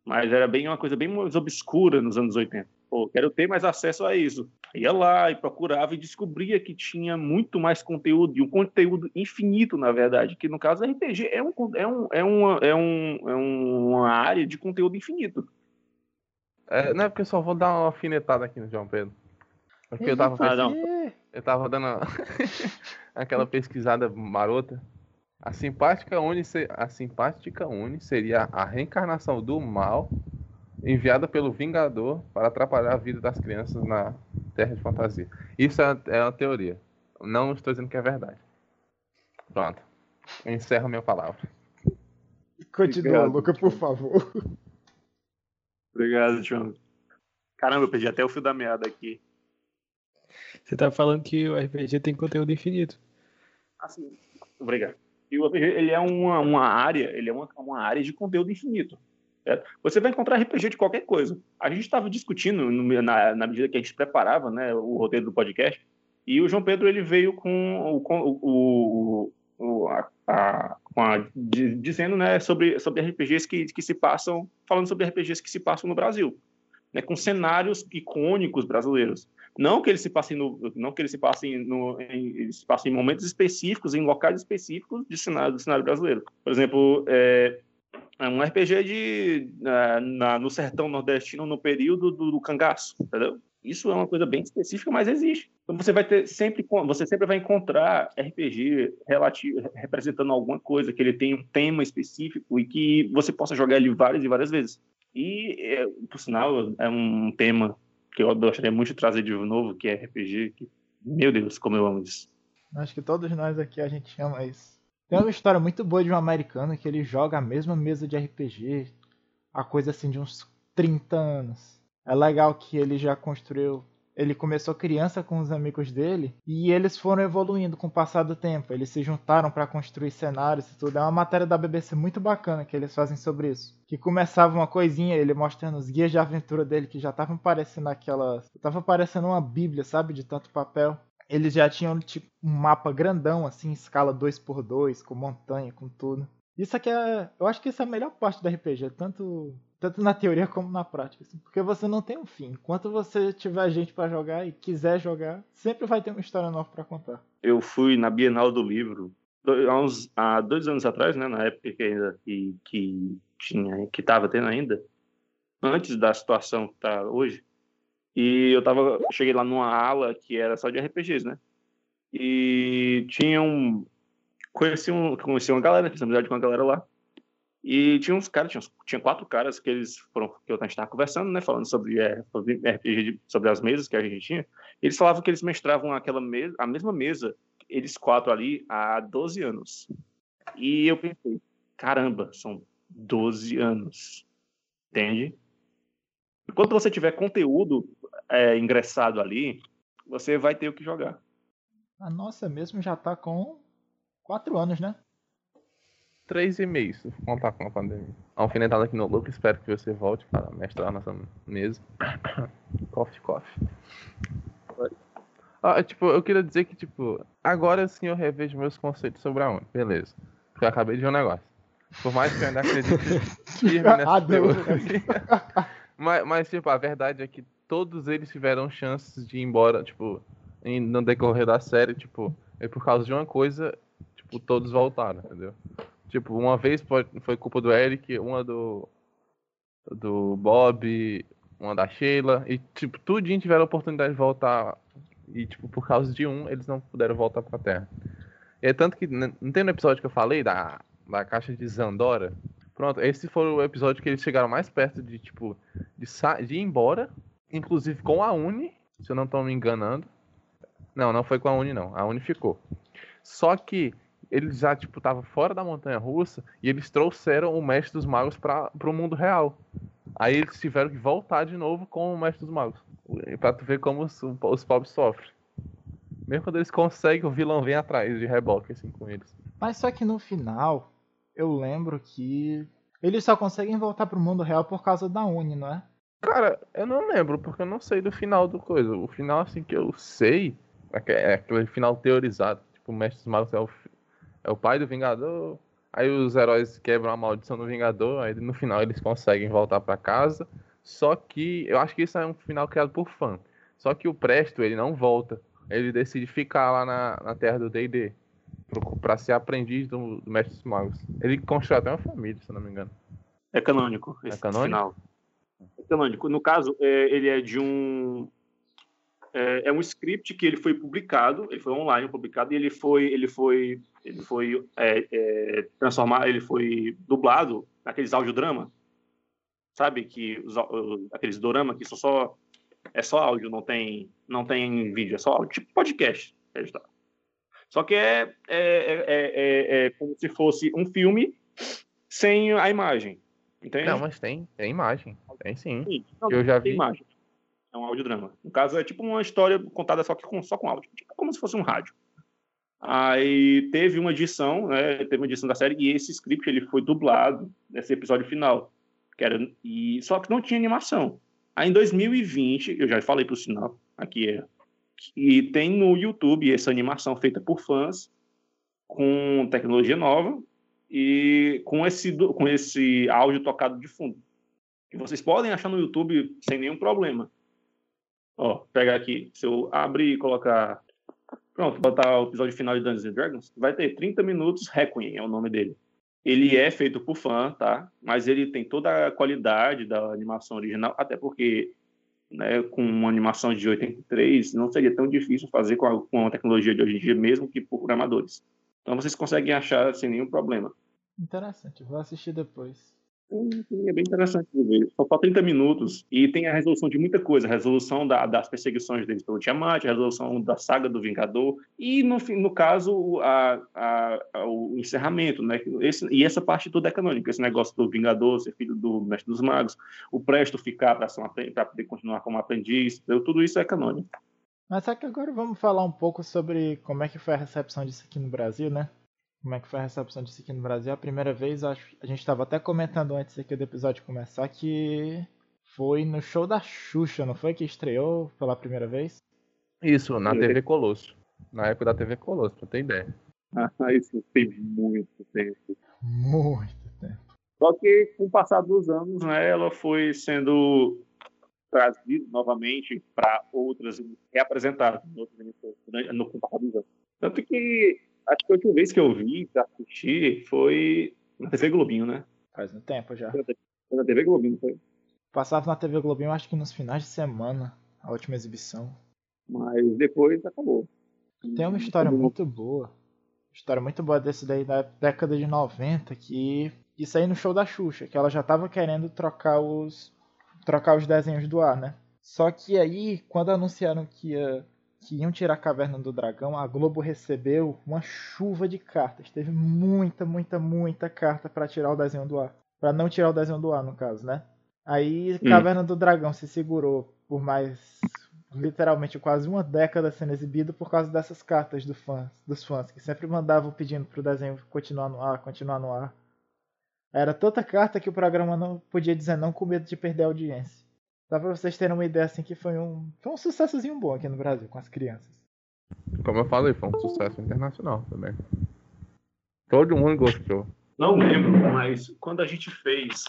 mas era bem uma coisa bem mais obscura nos anos 80. Pô, quero ter mais acesso a isso. Ia lá e procurava e descobria que tinha muito mais conteúdo, e um conteúdo infinito, na verdade, que no caso RPG é, um, é, um, é, uma, é, um, é uma área de conteúdo infinito. É, não é porque eu só vou dar uma alfinetada aqui no João Pedro. Porque eu tava Ah, não. pensando, eu tava dando (laughs) aquela pesquisada marota. A simpática Uni, a simpática Uni seria a reencarnação do mal enviada pelo Vingador para atrapalhar a vida das crianças na Terra de Fantasia. Isso é, é uma teoria. Não estou dizendo que é verdade. Pronto. Eu encerro a minha palavra. Continua. Luca, por favor. Obrigado, João. Caramba, eu perdi até o fio da meada aqui. Você tá falando que o RPG tem conteúdo infinito. Assim, obrigado. E o RPG, ele é uma, uma área, ele é uma, uma área de conteúdo infinito. certo? Você vai encontrar RPG de qualquer coisa. A gente estava discutindo no- na, na medida que a gente preparava, né, o roteiro do podcast, e o João Pedro ele veio com o, o, o- o- a, a- a- di- dizendo, né, sobre sobre RPGs que, que se passam, falando sobre RPGs que se passam no Brasil, né, com cenários icônicos brasileiros. Não que eles se passem no, não que eles se passem no, em, se passem em momentos específicos, em locais específicos de cenário, do cenário brasileiro. Por exemplo, é, é um RPG de na, na- no sertão nordestino no período do, do cangaço, entendeu? Isso é uma coisa bem específica, mas existe. Então você vai ter sempre, você sempre vai encontrar RPG relativo, representando alguma coisa que ele tem um tema específico e que você possa jogar ele várias e várias vezes. E, é, por sinal, é um tema que eu gostaria muito de trazer de novo, que é RPG. Que, meu Deus, como eu amo isso. Acho que todos nós aqui a gente ama isso. Tem uma história muito boa de um americano que ele joga a mesma mesa de RPG há coisa assim de uns 30 anos. É legal que ele já construiu. Ele começou criança com os amigos dele e eles foram evoluindo com o passar do tempo. Eles se juntaram para construir cenários e tudo. É uma matéria da BBC muito bacana que eles fazem sobre isso. Que começava uma coisinha, ele mostrando os guias de aventura dele que já estavam parecendo aquelas. Tava parecendo uma bíblia, sabe? De tanto papel eles já tinham tipo um mapa grandão, assim, escala 2x2, com montanha, com tudo. Isso aqui é. Eu acho que isso é a melhor parte do RPG, tanto, tanto na teoria como na prática. assim, porque você não tem um fim. Enquanto você tiver gente pra jogar e quiser jogar, sempre vai ter uma história nova pra contar. Eu fui na Bienal do Livro há, uns, há dois anos atrás, né? Na época que ainda que, que tinha, que estava tendo ainda, antes da situação que tá hoje. E eu tava, cheguei lá numa ala que era só de RPGs, né? E tinha um, conheci um, conheci uma galera, fiz amizade com uma galera lá. E tinha uns caras, tinha, tinha quatro caras que eles foram, que eu estava conversando, né? Falando sobre, é, sobre sobre as mesas que a gente tinha. Eles falavam que eles mestravam aquela mesa, a mesma mesa, eles quatro ali, há 12 anos. E eu pensei, caramba, são 12 anos. Entende? Enquanto você tiver conteúdo é, ingressado ali, você vai ter o que jogar. A nossa mesmo já tá com 4 anos, né? Três e meio, se contar com a pandemia. Alfinetada aqui no Lucas, espero que você volte para mestrar nossa mesa. (coughs) coffee, coffee. Ah, tipo, eu queria dizer que, tipo, agora sim eu revejo meus conceitos sobre a ONU. Beleza. Porque eu acabei de ver um negócio. Por mais que eu ainda acredite (laughs) firme nessa Ah, Deus. teoria. (laughs) mas, mas, tipo, a verdade é que todos eles tiveram chances de ir embora, tipo, em- no decorrer da série, tipo, e por causa de uma coisa, tipo, todos voltaram, entendeu? Tipo, uma vez foi culpa do Eric, uma do do Bob, uma da Sheila, e tipo, tudinho tiveram a oportunidade de voltar e tipo, por causa de um, eles não puderam voltar pra Terra. E é tanto que não tem no episódio que eu falei da da caixa de Zandora. Pronto, esse foi o episódio que eles chegaram mais perto de tipo de, de ir embora, inclusive com a Uni, se eu não estou me enganando. Não, não foi com a Uni não. A Uni ficou. Só que eles já tipo tava fora da montanha russa e eles trouxeram o mestre dos magos para o mundo real. Aí eles tiveram que voltar de novo com o mestre dos magos. Pra tu ver como os, os pobres sofrem. Mesmo quando eles conseguem, o vilão vem atrás de reboque assim com eles. Mas só que no final, eu lembro que eles só conseguem voltar pro mundo real por causa da Uni, não é? Cara, eu não lembro, porque eu não sei do final do coisa. O final, assim, que eu sei é é aquele final teorizado. Tipo, o Mestre dos Magos é o, é o pai do Vingador. Aí os heróis quebram a maldição do Vingador. Aí no final eles conseguem voltar pra casa. Só que eu acho que isso é um final criado por fã. Só que o Presto, ele não volta. Ele decide ficar lá na, na terra do D&D. Pra ser aprendiz do, do Mestre dos Magos. Ele constrói até uma família, se eu não me engano. É canônico esse canônico? final. É canônico. No caso, é, ele é de um é, é um script que ele foi publicado, ele foi online publicado e ele foi ele foi ele foi é, é, transformado, ele foi dublado naqueles audiodrama, sabe que os, aqueles dorama que são só é só áudio, não tem não tem vídeo, é só áudio, tipo podcast. Está. Só que é, é, é, é, é como se fosse um filme sem a imagem. Entende? Não, mas tem, tem imagem. Tem sim. Não, Eu já vi. imagem. É um audiodrama. No caso, é tipo uma história contada só, que com, só com áudio. Tipo como se fosse um rádio. Aí teve uma edição, né? Teve uma edição da série e esse script ele foi dublado nesse episódio final. Que era, e, só que não tinha animação. Aí em 2020, eu já falei pro sinal, aqui é. E tem no YouTube essa animação feita por fãs, com tecnologia nova e com esse, com esse áudio tocado de fundo. Que vocês podem achar no YouTube sem nenhum problema. Ó, pegar aqui, se eu abrir e colocar. Pronto, botar o episódio final de Dungeons and Dragons, vai ter 30 minutos Requiem, é o nome dele. Ele é feito por fã, tá? Mas ele tem toda a qualidade da animação original, até porque né, com uma animação de 83 não seria tão difícil fazer com a, com a tecnologia de hoje em dia, mesmo que por programadores. Então vocês conseguem achar sem nenhum problema. Interessante, vou assistir depois. Hum, É bem interessante ver. Só falta 30 minutos e tem a resolução de muita coisa. A resolução da- das perseguições deles pelo Tiamat, a resolução da saga do Vingador e, no, no caso, a- a- a- o encerramento. Né? Esse- e essa parte toda é canônica. Esse negócio do Vingador ser filho do Mestre dos Magos, o Presto ficar para poder continuar como aprendiz, tudo isso é canônico. Mas só que agora vamos falar um pouco sobre como é que foi a recepção disso aqui no Brasil, né? Como é que foi a recepção disso aqui no Brasil? A primeira vez, acho, a gente estava até comentando antes aqui do episódio começar que foi no show da Xuxa, não foi que estreou pela primeira vez? Isso, na. TV Colosso. Na época da TV Colosso, pra ter ideia. Ah, isso tem muito tempo. Muito tempo. Só que, com o passar dos anos, né, ela foi sendo trazida novamente para outras, reapresentada em outras emissoras durante- no com o passar dos anos. Tanto que, acho que a última vez que eu vi, para assistir, foi na TV Globinho, né? Faz um tempo já. Foi na TV Globinho, foi. Passava na TV Globinho, acho que nos finais de semana, a última exibição. Mas depois acabou. Tem uma história muito boa. História muito boa desse daí da década de 90, que isso aí no show da Xuxa, que ela já tava querendo trocar os trocar os desenhos do ar, né? Só que aí, quando anunciaram que, ia, que iam tirar a Caverna do Dragão, a Globo recebeu uma chuva de cartas. Teve muita, muita, muita carta pra tirar o desenho do ar. Pra não tirar o desenho do ar, no caso, né? Aí, Hum. Caverna do Dragão se segurou por mais literalmente quase uma década sendo exibido por causa dessas cartas do fãs, dos fãs, que sempre mandavam pedindo pro desenho continuar no ar, continuar no ar. Era tanta carta que o programa não podia dizer não com medo de perder a audiência. Dá pra vocês terem uma ideia assim que foi um, foi um sucessozinho bom aqui no Brasil com as crianças. Como eu falei, foi um sucesso internacional também. Todo mundo gostou. Não lembro, mas quando a gente fez,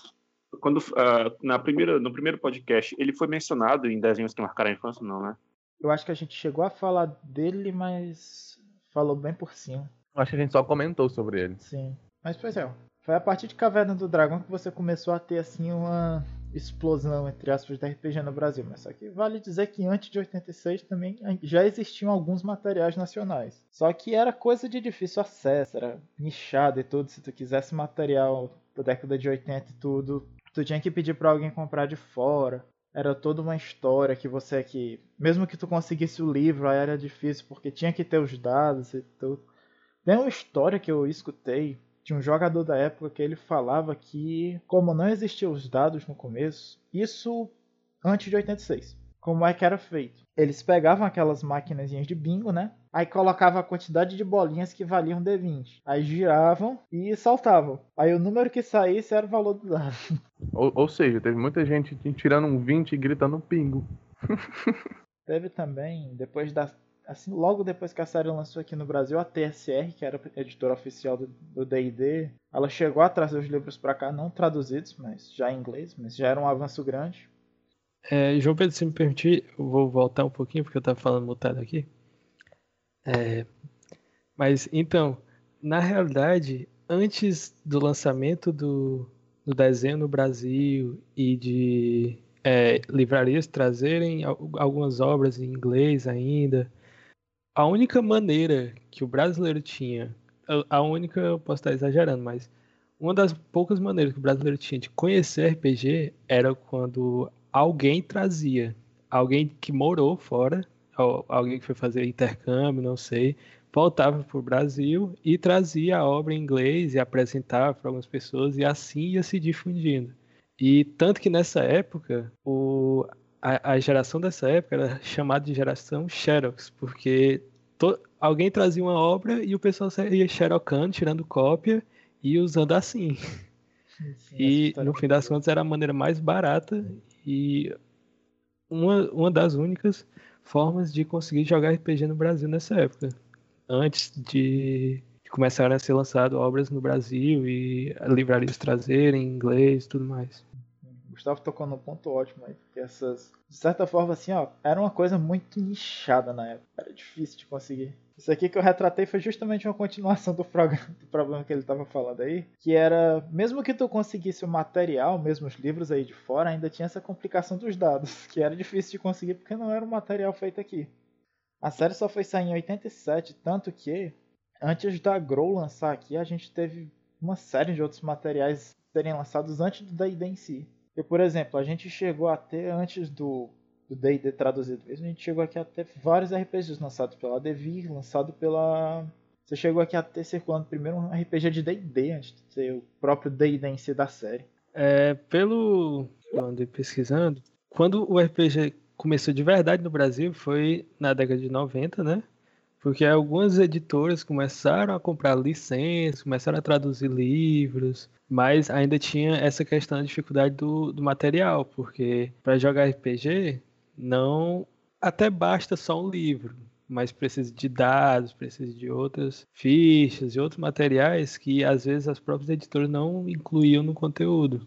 quando ah, na primeira, no primeiro podcast, ele foi mencionado em desenhos que marcaram a infância, não, né? Eu acho que a gente chegou a falar dele, mas falou bem por cima. Acho que a gente só comentou sobre ele. Sim. Mas pois é, foi a partir de Caverna do Dragão que você começou a ter assim uma explosão entre aspas da RPG no Brasil. Mas só que vale dizer que antes de 86 também já existiam alguns materiais nacionais. Só que era coisa de difícil acesso, era nichado e tudo. Se tu quisesse material da década de 80 e tudo, tu tinha que pedir pra alguém comprar de fora. Era toda uma história que você que mesmo que tu conseguisse o livro, aí era difícil porque tinha que ter os dados e tudo. Tem uma história que eu escutei de um jogador da época que ele falava que, como não existiam os dados no começo, isso antes de 86. Como é que era feito? Eles pegavam aquelas máquinas de bingo, né? Aí colocavam a quantidade de bolinhas que valiam D20. Aí giravam e saltavam. Aí o número que saísse era o valor do dado. (laughs) Ou, ou seja, teve muita gente tirando um 20 e gritando um pingo. (laughs) Teve também, depois da. Assim, logo depois que a série lançou aqui no Brasil, a TSR, que era a editora oficial do D&D, ela chegou a trazer os livros para cá, não traduzidos, mas já em inglês, mas já era um avanço grande. É, João Pedro, se me permitir, eu vou voltar um pouquinho, porque eu estava falando mutado aqui. É, mas, então, na realidade, antes do lançamento do, do desenho no Brasil e de é, livrarias trazerem al- algumas obras em inglês ainda, a única maneira que o brasileiro tinha, a- única, eu posso estar exagerando, mas uma das poucas maneiras que o brasileiro tinha de conhecer RPG era quando alguém trazia, alguém que morou fora, alguém que foi fazer intercâmbio, não sei, voltava para o Brasil e trazia a obra em inglês e apresentava para algumas pessoas e assim ia se difundindo. E tanto que nessa época, o, a, a geração dessa época era chamada de geração Xerox, porque to, alguém trazia uma obra e o pessoal ia xerocando, tirando cópia e usando assim. Sim, E essa no fim das contas era a maneira mais barata e uma, uma das únicas formas de conseguir jogar RPG no Brasil nessa época. Antes de, de começarem a ser lançadas obras no Brasil e livrarias trazerem em inglês e tudo mais. Gustavo tocou num ponto ótimo aí, porque essas, de certa forma, assim, ó, era uma coisa muito nichada na época, era difícil de conseguir. Isso aqui que eu retratei foi justamente uma continuação do, do problema que ele estava falando aí, que era, mesmo que tu conseguisse o material, mesmo os livros aí de fora, ainda tinha essa complicação dos dados, (laughs) que era difícil de conseguir porque não era um material feito aqui. A série só foi sair em 87, tanto que, antes da Grow lançar aqui, a gente teve uma série de outros materiais serem lançados antes do D&D em si. E, por exemplo, a gente chegou a ter, antes do do D&D traduzido mesmo, a gente chegou aqui a ter vários RPGs lançados pela Devir, lançado pela... Você chegou aqui a ter circulando primeiro um RPG de D&D, antes de ter o próprio D&D em si da série. É, pelo eu andei pesquisando, quando o RPG começou de verdade no Brasil foi na década de 90, né? Porque algumas editoras começaram a comprar licenças, começaram a traduzir livros, mas ainda tinha essa questão da dificuldade do, do material, porque para jogar RPG não até basta só um livro, mas precisa de dados, precisa de outras fichas e outros materiais que às vezes as próprias editoras não incluíam no conteúdo.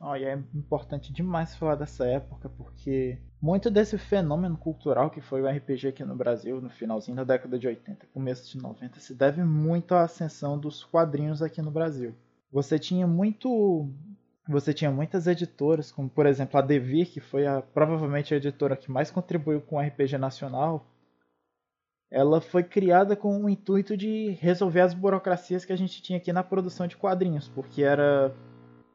E é importante demais falar dessa época, porque muito desse fenômeno cultural que foi o RPG aqui no Brasil no finalzinho da década de 80, começo de 90, se deve muito à ascensão dos quadrinhos aqui no Brasil. Você tinha muito você tinha muitas editoras, como por exemplo a Devir, que foi a, provavelmente a editora que mais contribuiu com o RPG nacional. Ela foi criada com o intuito de resolver as burocracias que a gente tinha aqui na produção de quadrinhos, porque era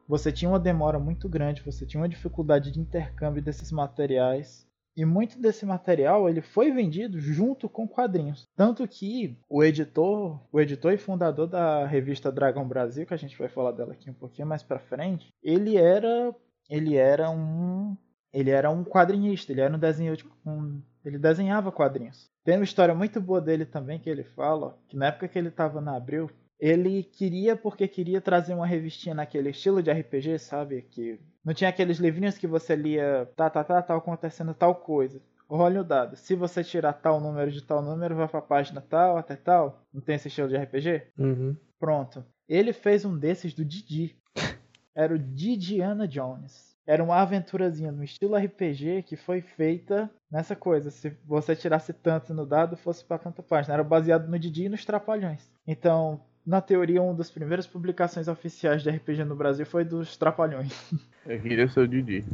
você tinha uma demora muito grande, você tinha uma dificuldade de intercâmbio desses materiais. E muito desse material ele foi vendido junto com quadrinhos. Tanto que o editor, o editor e fundador da revista Dragão Brasil, que a gente vai falar dela aqui um pouquinho mais para frente, ele era ele era um ele era um quadrinista, ele era um desenho um, ele desenhava quadrinhos. Tem uma história muito boa dele também que ele fala, que na época que ele estava na Abril, ele queria porque queria trazer uma revistinha naquele estilo de RPG, sabe? Que não tinha aqueles livrinhos que você lia, tá, tá, tá, tá acontecendo tal coisa. Olha o dado. Se você tirar tal número de tal número, vai pra página tal, até tal. Não tem esse estilo de RPG? Uhum. Pronto. Ele fez um desses do Didi. (laughs) Era o Didiana Jones. Era uma aventurazinha no estilo RPG que foi feita nessa coisa. Se você tirasse tanto no dado, fosse para tanta página. Era baseado no Didi e nos Trapalhões. Então, na teoria, uma das primeiras publicações oficiais de RPG no Brasil foi dos Trapalhões. (laughs) Eu queria ser o Didi.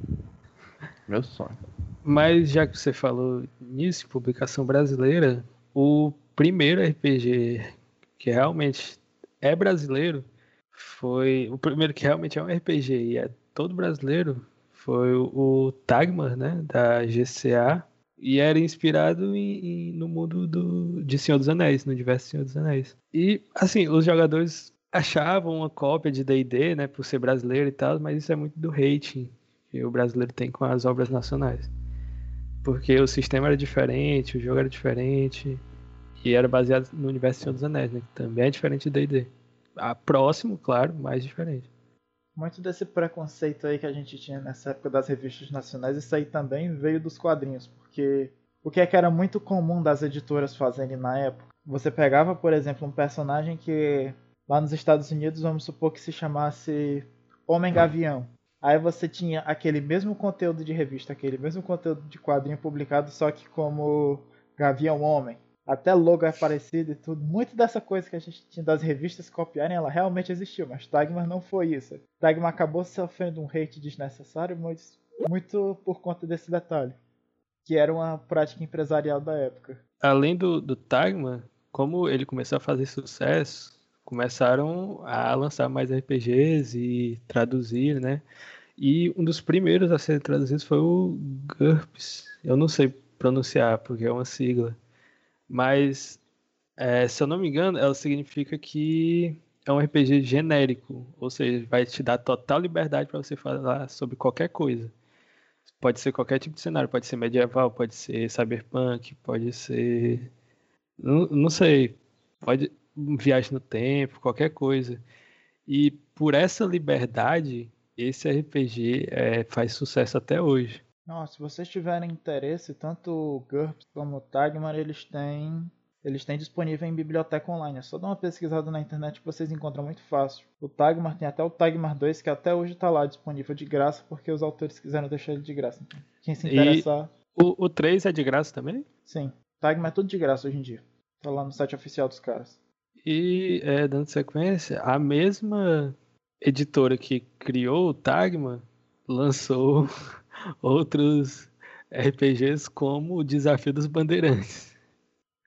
Meu sonho. Mas já que você falou nisso, publicação brasileira, o primeiro RPG que realmente é brasileiro foi. O primeiro que realmente é um RPG e é todo brasileiro foi o, Tagmar, né? Da GCA. E era inspirado em, em- no mundo do, de Senhor dos Anéis, no universo Senhor dos Anéis. E, assim, os jogadores achavam uma cópia de D&D, né, por ser brasileiro e tal, mas isso é muito do rating que o brasileiro tem com as obras nacionais. Porque o sistema era diferente, o jogo era diferente, e era baseado no universo Senhor dos Anéis, né, que também é diferente do D&D. Ah, próximo, claro, mas diferente. Muito desse preconceito aí que a gente tinha nessa época das revistas nacionais, isso aí também veio dos quadrinhos, porque o que é que era muito comum das editoras fazerem na época? Você pegava, por exemplo, um personagem que lá nos Estados Unidos, vamos supor que se chamasse Homem Gavião. Aí você tinha aquele mesmo conteúdo de revista, aquele mesmo conteúdo de quadrinho publicado, só que como Gavião Homem. Até logo é parecido e tudo. Muito dessa coisa que a gente tinha das revistas copiarem, ela realmente existiu, mas Dagmar não foi isso. Dagmar acabou sofrendo um hate desnecessário, mas muito por conta desse detalhe. Que era uma prática empresarial da época. Além do, do Tagman, como ele começou a fazer sucesso, começaram a lançar mais RPGs e traduzir, né? E um dos primeiros a ser traduzidos foi o GURPS. Eu não sei pronunciar porque é uma sigla, mas É, se eu não me engano, ela significa que é um RPG genérico, ou seja, vai te dar total liberdade para você falar sobre qualquer coisa. Pode ser qualquer tipo de cenário, pode ser medieval, pode ser cyberpunk, pode ser. Não, não sei, pode viagem no tempo, qualquer coisa. E por essa liberdade, esse RPG é, faz sucesso até hoje. Nossa, se vocês tiverem interesse, tanto o GURPS como o Tagmar, eles têm eles têm disponível em biblioteca online. É só dar uma pesquisada na internet que vocês encontram muito fácil. O Tagmar tem até o Tagmar 2, que até hoje está lá disponível de graça, porque os autores quiseram deixar ele de graça. Então, quem se interessar. E o, o 3 é de graça também? Sim. Tagmar é tudo de graça hoje em dia. Tá lá no site oficial dos caras. E é, dando sequência, a mesma editora que criou o Tagma lançou (laughs) outros RPGs como o Desafio dos Bandeirantes.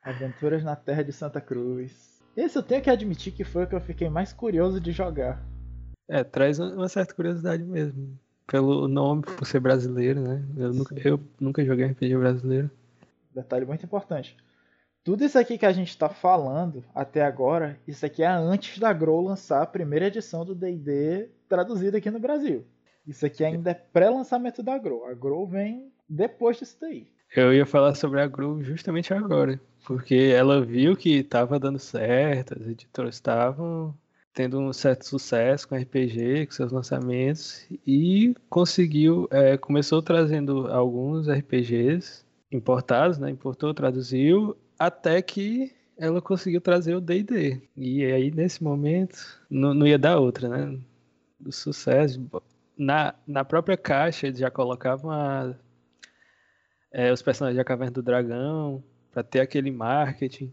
Aventuras na Terra de Santa Cruz. Esse eu tenho que admitir que foi o que eu fiquei mais curioso de jogar. É, traz uma certa curiosidade mesmo. Pelo nome, por ser brasileiro, né? Eu, nunca, eu nunca joguei RPG brasileiro. Detalhe muito importante. Tudo isso aqui que a gente está falando até agora, isso aqui é antes da Grow lançar a primeira edição do D&D traduzida aqui no Brasil. Isso aqui ainda é pré-lançamento da Grow. A Grow vem depois disso daí. Eu ia falar sobre a Grow justamente agora. Porque ela viu que estava dando certo, as editoras estavam tendo um certo sucesso com RPG, com seus lançamentos, e conseguiu, é, começou trazendo alguns RPGs importados, né? Importou, traduziu, até que ela conseguiu trazer o D&D. E aí, nesse momento, não, não ia dar outra, né? Do sucesso. Na, na própria caixa, já colocavam a, é, os personagens da Caverna do Dragão, para ter aquele marketing.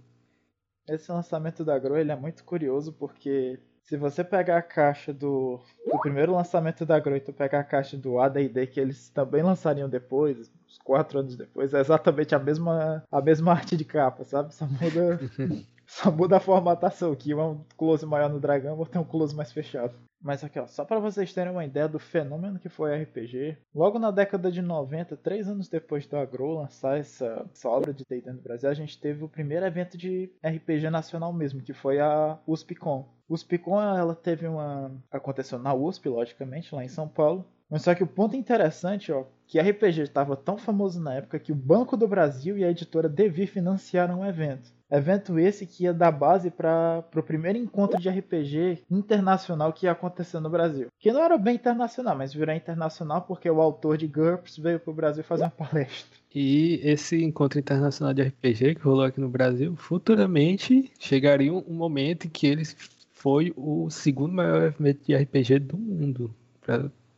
Esse lançamento da Grow ele é muito curioso porque se você pegar a caixa do, do primeiro lançamento da Grow e tu pegar a caixa do AD&D que eles também lançariam depois, uns quatro anos depois, é exatamente a mesma, a mesma arte de capa, sabe? Só muda, (laughs) só muda a formatação, que é um close maior no dragão, ou tem um close mais fechado. Mas aqui, ó, só para vocês terem uma ideia do fenômeno que foi RPG, logo na década de 90, três anos depois do Agro lançar essa, essa obra de D&D no Brasil, a gente teve o primeiro evento de RPG nacional mesmo, que foi a USPCon. USPCon, ela teve uma... aconteceu na USP, logicamente, lá em São Paulo, mas só que o ponto interessante, ó, que RPG estava tão famoso na época que o Banco do Brasil e a editora Devi financiaram o evento. Evento esse que ia dar base para o primeiro encontro de RPG internacional que ia acontecer no Brasil. Que não era bem internacional, mas virou internacional porque o autor de GURPS veio para o Brasil fazer uma palestra. E esse encontro internacional de RPG que rolou aqui no Brasil, futuramente chegaria um momento em que ele foi o segundo maior evento de RPG do mundo.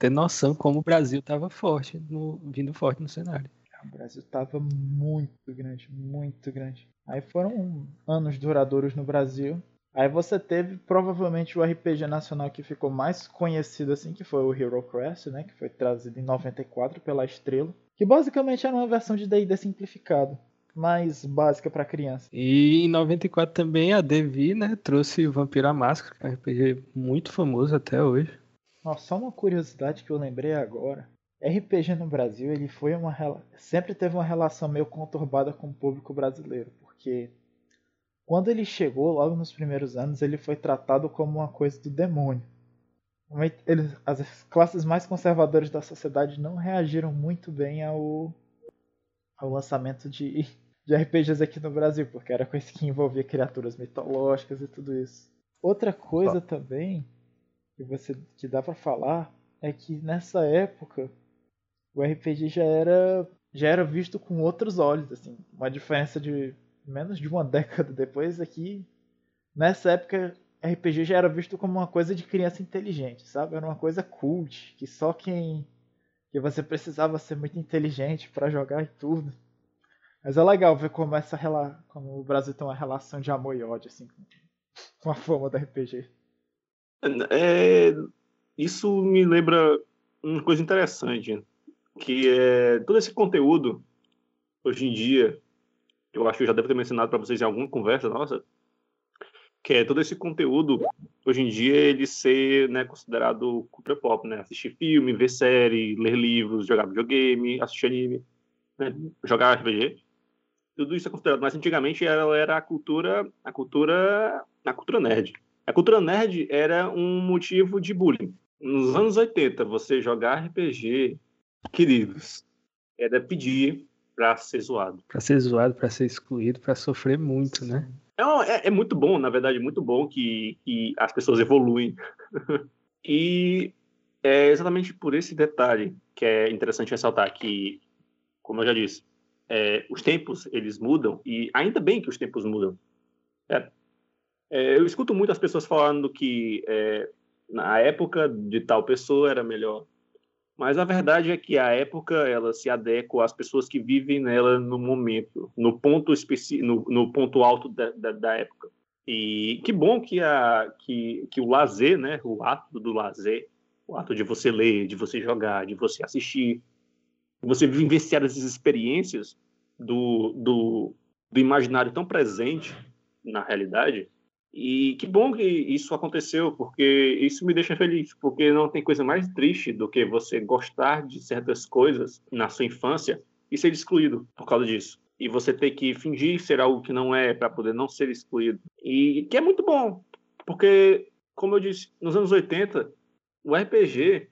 Ter noção como o Brasil estava forte, no, vindo forte no cenário. O Brasil estava muito grande, muito grande. Aí foram anos duradouros no Brasil. Aí você teve provavelmente o RPG nacional que ficou mais conhecido assim, que foi o Hero Quest, né, que foi trazido em 94 pela Estrela, que basicamente era uma versão de D&D simplificado, mais básica para criança. E em 94 também a Devi, né, trouxe o Vampiro à Máscara, que é um RPG muito famoso até hoje. Nossa, só uma curiosidade que eu lembrei agora. RPG no Brasil, ele foi uma sempre teve uma relação meio conturbada com o público brasileiro porque quando ele chegou, logo nos primeiros anos, ele foi tratado como uma coisa do demônio. As classes mais conservadoras da sociedade não reagiram muito bem ao, ao lançamento de, (laughs) de RPGs aqui no Brasil, porque era coisa que envolvia criaturas mitológicas e tudo isso. Outra coisa ah. também que você que dá para falar é que nessa época o RPG já era já era visto com outros olhos, assim, uma diferença de menos de uma (laughs) década depois aqui, nessa época RPG já era visto como uma coisa de criança inteligente, sabe? Era uma coisa cult, que só quem que você precisava ser muito inteligente para jogar e tudo. Mas é legal ver como essa como o Brasil tem uma relação de amor e ódio assim com a fama do RPG. É, isso me lembra uma coisa interessante, que é todo esse conteúdo hoje em dia eu acho que eu já devo ter mencionado para vocês em alguma conversa nossa, que é todo esse conteúdo, hoje em dia, ele ser né, considerado cultura pop, né? Assistir filme, ver série, ler livros, jogar videogame, assistir anime, né? jogar RPG. tudo isso é considerado, mas antigamente ela era a cultura, a cultura, a cultura nerd. A cultura nerd era um motivo de bullying. Nos anos 80, você jogar RPG, queridos, era pedir pra ser zoado. Pra ser zoado, pra ser excluído, pra sofrer muito, né? É, é- é muito bom, na verdade, muito bom que, que as pessoas evoluem. (laughs) e é exatamente por esse detalhe que é interessante ressaltar que, como eu já disse, é, os tempos eles mudam e ainda bem que os tempos mudam. É, é, eu escuto muitas pessoas falando que é, na época de tal pessoa era melhor, mas a verdade é que a época ela se adequa às pessoas que vivem nela no momento, no ponto especi no, no ponto alto da, da, da época. E que bom que, a, que, que o lazer, né, o ato do lazer, o ato de você ler, de você jogar, de você assistir, de você vivenciar essas experiências do, do, do imaginário tão presente na realidade. E que bom que isso aconteceu, porque isso me deixa feliz, porque não tem coisa mais triste do que você gostar de certas coisas na sua infância e ser excluído por causa disso. E você ter que fingir ser algo que não é para poder não ser excluído. E que é muito bom, porque, como eu disse, nos anos 80, o RPG,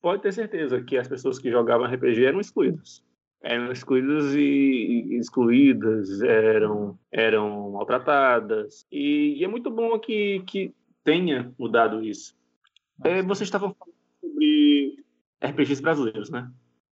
pode ter certeza que as pessoas que jogavam RPG eram excluídas. Eram excluídas e excluídas, eram, eram maltratadas. E, e é muito bom que, que tenha mudado isso. É, vocês estavam falando sobre RPGs brasileiros, né?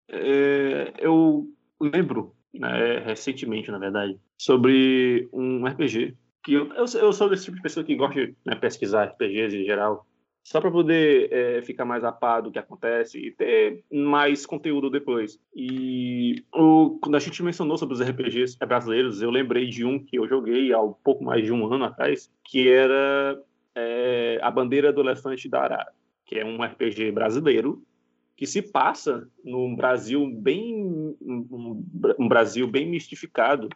É, eu lembro, né, recentemente, na verdade, sobre um RPG que eu, eu, eu sou desse tipo de pessoa que gosta de né, pesquisar RPGs em geral, só para poder é, ficar mais a par do que acontece e ter mais conteúdo depois. E o, quando a gente mencionou sobre os RPGs brasileiros, eu lembrei de um que eu joguei há um pouco mais de um ano atrás, que era é, A Bandeira do Elefante da Arara, que é um RPG brasileiro que se passa num Brasil bem um, um Brasil bem mistificado,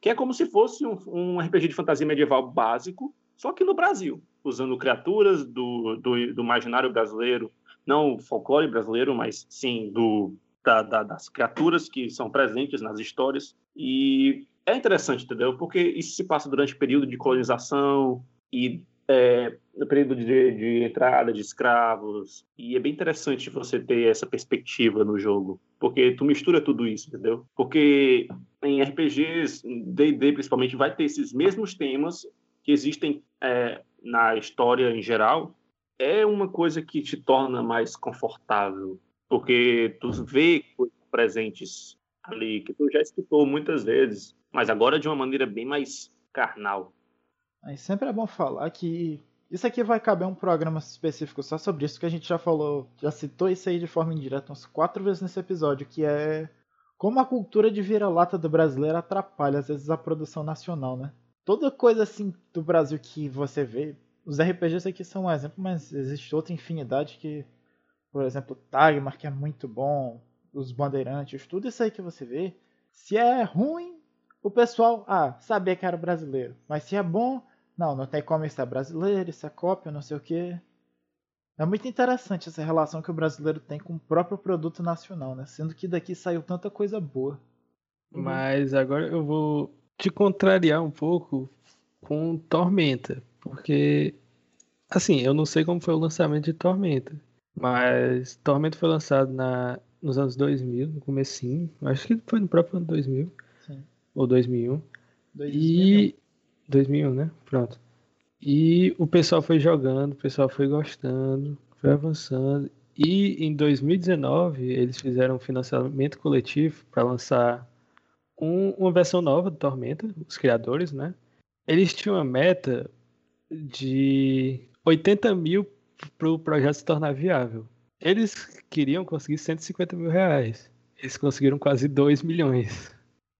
que é como se fosse um, um RPG de fantasia medieval básico, só que no Brasil, usando criaturas do, do, do imaginário brasileiro, não folclore brasileiro, mas sim do, da, da, das criaturas que são presentes nas histórias. E é interessante, entendeu? Porque isso se passa durante o período de colonização e é, no período de, de entrada de escravos. E é bem interessante você ter essa perspectiva no jogo, porque tu mistura tudo isso, entendeu? Porque em RPGs, D&D principalmente, vai ter esses mesmos temas que existem é, na história em geral, é uma coisa que te torna mais confortável, porque tu vê coisas presentes ali que tu já escutou muitas vezes, mas agora de uma maneira bem mais carnal. Aí sempre é bom falar que isso aqui vai caber um programa específico só sobre isso, que a gente já falou, já citou isso aí de forma indireta umas quatro vezes nesse episódio, que é como a cultura de vira-lata do brasileiro atrapalha às vezes a produção nacional, né? Toda coisa assim do Brasil que você vê, os RPGs aqui são um exemplo, mas existe outra infinidade que, por exemplo, Tagmar, que é muito bom, os Bandeirantes, tudo isso aí que você vê, se é ruim, o pessoal, ah, sabia que era brasileiro, mas se é bom, não, não tem como isso é brasileiro, isso é cópia, não sei o que. É muito interessante essa relação que o brasileiro tem com o próprio produto nacional, né? Sendo que daqui saiu tanta coisa boa. Mas agora eu vou te contrariar um pouco com Tormenta, porque assim, eu não sei como foi o lançamento de Tormenta, mas Tormenta foi lançado na, nos anos 2000, no comecinho, acho que foi no próprio ano 2000, Sim. ou 2001. 2000. E 2001, né? Pronto. E o pessoal foi jogando, o pessoal foi gostando, foi avançando. E em 2019 eles fizeram um financiamento coletivo para lançar um- uma versão nova do Tormenta, os criadores, né? Eles tinham uma meta de 80 mil para o projeto se tornar viável. Eles queriam conseguir 150 mil reais. Eles conseguiram quase 2 milhões.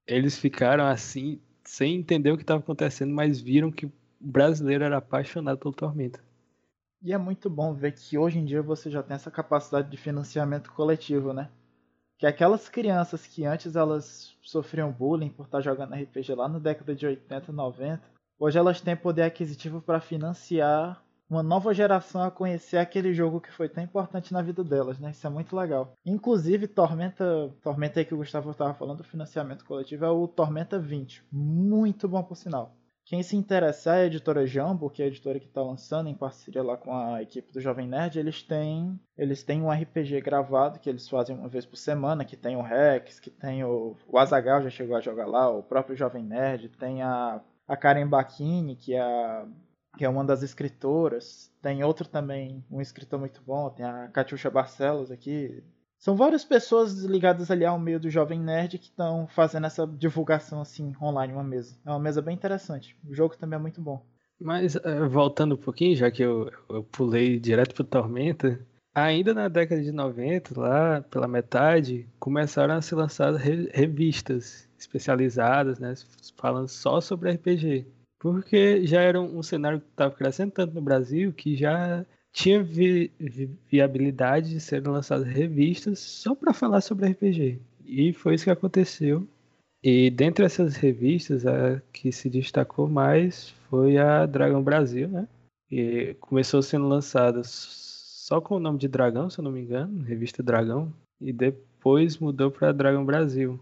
Eles ficaram assim, sem entender o que estava acontecendo, mas viram que o brasileiro era apaixonado pelo Tormenta. E é muito bom ver que hoje em dia você já tem essa capacidade de financiamento coletivo, né? Que aquelas crianças que antes elas sofriam bullying por estar jogando RPG lá na década de 80, 90, hoje elas têm poder aquisitivo para financiar uma nova geração a conhecer aquele jogo que foi tão importante na vida delas, né? Isso é muito legal. Inclusive, Tormenta, Tormenta aí que o Gustavo estava falando, do financiamento coletivo, é o Tormenta 20. Muito bom por sinal. Quem se interessar é a editora Jambo, que é a editora que está lançando em parceria lá com a equipe do Jovem Nerd, eles têm, eles têm um RPG gravado que eles fazem uma vez por semana, que tem o Rex, que tem o, o Azagal já chegou a jogar lá, o próprio Jovem Nerd, tem a, a Karen Bacchini, que é, a, que é uma das escritoras, tem outro também, um escritor muito bom, tem a Catiuxa Barcelos aqui, são várias pessoas ligadas ali ao meio do Jovem Nerd que estão fazendo essa divulgação assim online, uma mesa. É uma mesa bem interessante. O jogo também é muito bom. Mas uh, voltando um pouquinho, já que eu, eu pulei direto pro Tormenta, ainda na década de 90, lá pela metade, começaram a ser lançadas re revistas especializadas, né, falando só sobre RPG. Porque já era um cenário que estava crescendo tanto no Brasil que já tinha vi, vi, viabilidade de serem lançadas revistas só para falar sobre RPG. E foi isso que aconteceu. E dentre essas revistas, a que se destacou mais foi a Dragão Brasil, né? E começou sendo lançada só com o nome de Dragão, se eu não me engano, revista Dragão, e depois mudou para Dragão Brasil.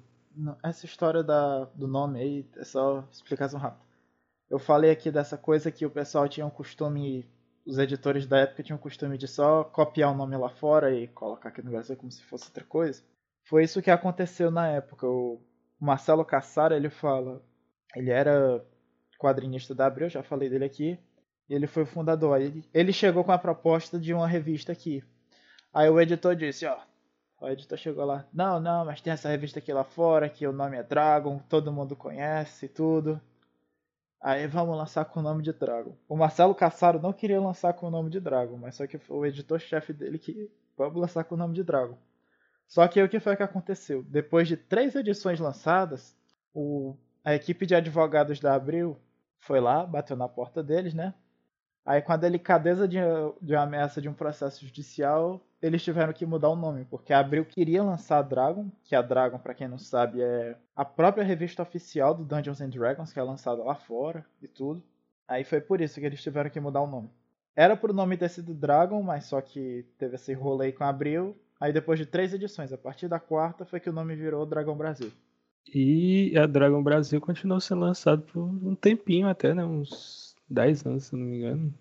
Essa história da, do nome aí é só explicação rápida. Eu falei aqui dessa coisa que o pessoal tinha um costume os editores da época tinham o costume de só copiar o nome lá fora e colocar aqui no Brasil como se fosse outra coisa. Foi isso que aconteceu na época. O Marcelo Cassara, ele fala, ele era quadrinista da Abril, já falei dele aqui, e ele foi o fundador. Ele, ele chegou com a proposta de uma revista aqui. Aí o editor disse, ó, o editor chegou lá, não, não, mas tem essa revista aqui lá fora, que o nome é Dragon, todo mundo conhece tudo. Aí vamos lançar com o nome de Dragon. O Marcelo Cassaro não queria lançar com o nome de Dragon, mas só que foi o editor-chefe dele que vamos lançar com o nome de Dragon. Só que o que foi que aconteceu? Depois de três edições lançadas, o, a equipe de advogados da Abril foi lá, bateu na porta deles, né? Aí com a delicadeza de, de ameaça de um processo judicial, eles tiveram que mudar o nome, porque a Abril queria lançar a Dragon, que a Dragon, para quem não sabe, é a própria revista oficial do Dungeons and Dragons, que é lançada lá fora e tudo. Aí foi por isso que eles tiveram que mudar o nome. Era pro nome ter sido Dragon, mas só que teve esse rolê com a Abril. Aí depois de três edições, a partir da quarta, foi que o nome virou Dragão Brasil. E a Dragon Brasil continuou sendo lançado por um tempinho até, né? Uns 10 anos, se não me engano.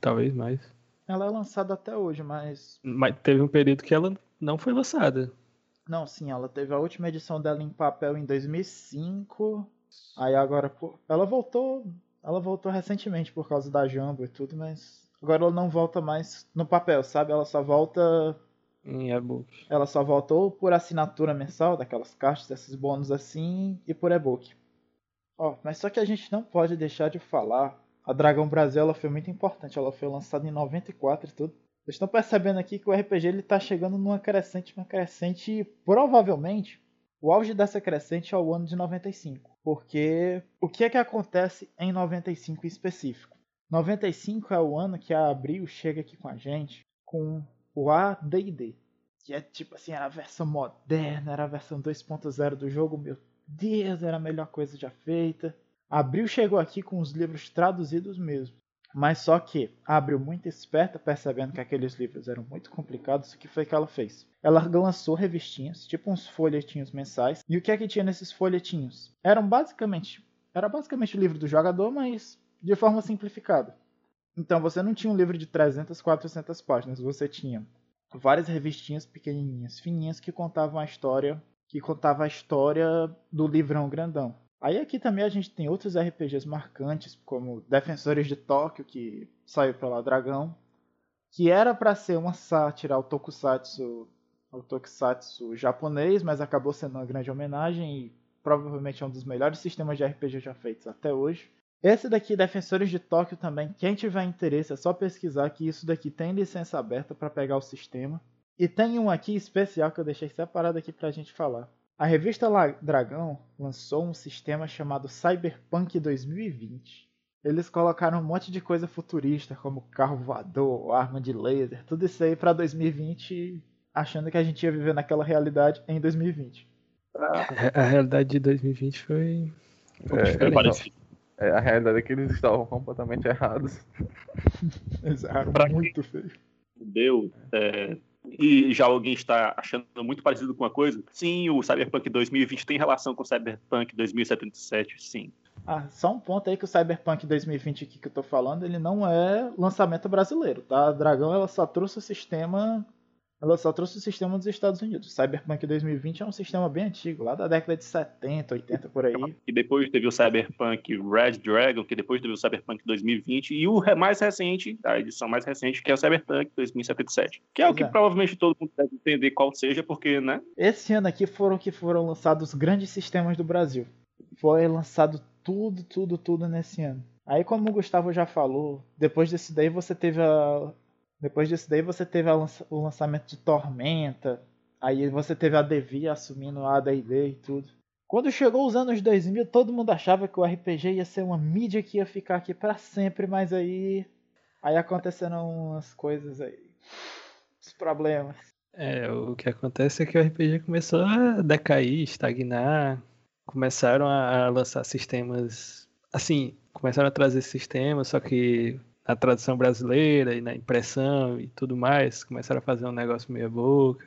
Talvez mais. Ela é lançada até hoje, mas. Mas teve um período que ela não foi lançada. Não, sim, ela teve a última edição dela em papel em 2005. Aí agora, ela voltou, ela voltou recentemente por causa da Jumbo e tudo, mas agora ela não volta mais no papel, sabe? Ela só volta em e-book. Ela só voltou por assinatura mensal, daquelas caixas, esses bônus assim, e por e-book. Ó, mas só que a gente não pode deixar de falar a Dragão Brasil ela foi muito importante. Ela foi lançada em 94 e tudo. Vocês estão percebendo aqui que o RPG ele está chegando numa crescente, uma crescente e provavelmente o auge dessa crescente é o ano de 95. Porque o que é que acontece em 95 em específico? 95 é o ano que a Abril chega aqui com a gente com o AD&D, que é tipo assim, era a versão moderna, era a versão 2.0 do jogo, meu Deus, era a melhor coisa já feita. Abril chegou aqui com os livros traduzidos mesmo. Mas só que Abril, muito esperta, percebendo que aqueles livros eram muito complicados, o que foi que ela fez? Ela lançou revistinhas, tipo uns folhetinhos mensais. E o que é que tinha nesses folhetinhos? Eram basicamente, era basicamente o livro do jogador, mas de forma simplificada. Então você não tinha um livro de 300, 400 páginas, você tinha várias revistinhas pequenininhas, fininhas que contavam a história, que contava a história do livrão grandão. Aí aqui também a gente tem outros RPGs marcantes, como Defensores de Tóquio, que saiu pela Dragão, que era para ser uma sátira ao tokusatsu, ao tokusatsu japonês, mas acabou sendo uma grande homenagem e provavelmente é um dos melhores sistemas de RPG já feitos até hoje. Esse daqui, Defensores de Tóquio também, quem tiver interesse é só pesquisar que isso daqui tem licença aberta para pegar o sistema. E tem um aqui especial que eu deixei separado aqui pra gente falar. A revista Dragão lançou um sistema chamado Cyberpunk 2020. Eles colocaram um monte de coisa futurista, como carro voador, arma de laser, tudo isso aí para 2020, achando que a gente ia viver naquela realidade em 2020. A, a realidade de 2020 foi. Um é, é parecido. É, a realidade é que eles estavam completamente errados. (laughs) Exato, Pra muito feio. Deu. é, E já alguém está achando muito parecido com uma coisa? Sim, o Cyberpunk 2020 tem relação com o Cyberpunk 2077, sim. Ah, só um ponto aí que o Cyberpunk 2020 aqui que eu tô falando, ele não é lançamento brasileiro, tá? A Dragão ela só trouxe o sistema, ela só trouxe o sistema dos Estados Unidos. Cyberpunk 2020 é um sistema bem antigo, lá da década de 70, 80 por aí. E depois teve o Cyberpunk Red Dragon, que depois teve o Cyberpunk 2020, e o mais recente, a edição mais recente, que é o Cyberpunk 2077. Que é o que é. provavelmente todo mundo deve entender qual seja, porque, né? Esse ano aqui foram que foram lançados os grandes sistemas do Brasil. Foi lançado tudo, tudo, tudo nesse ano. Aí como o Gustavo já falou, depois desse daí você teve a depois desse daí você teve lança- o lançamento de Tormenta, aí você teve a Devi assumindo a AD&D e tudo. Quando chegou os anos 2000, todo mundo achava que o RPG ia ser uma mídia que ia ficar aqui pra sempre, mas aí aí aconteceram umas coisas aí. Os problemas. É, o que acontece é que o RPG começou a decair, estagnar. Começaram a lançar sistemas. Assim, começaram a trazer sistemas, só que na tradução brasileira e na impressão e tudo mais, começaram a fazer um negócio meia boca.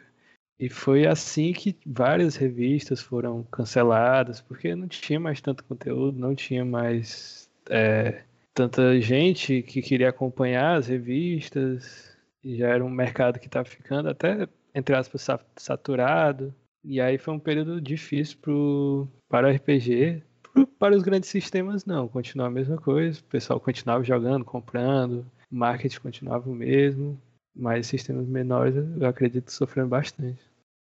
E foi assim que várias revistas foram canceladas, porque não tinha mais tanto conteúdo, não tinha mais é, tanta gente que queria acompanhar as revistas. E já era um mercado que estava ficando até, entre aspas, sa- saturado. E aí foi um período difícil pro, para o RPG. Para os grandes sistemas, não. Continuou a mesma coisa. O pessoal continuava jogando, comprando. O marketing continuava o mesmo. Mas sistemas menores, eu acredito sofreram bastante.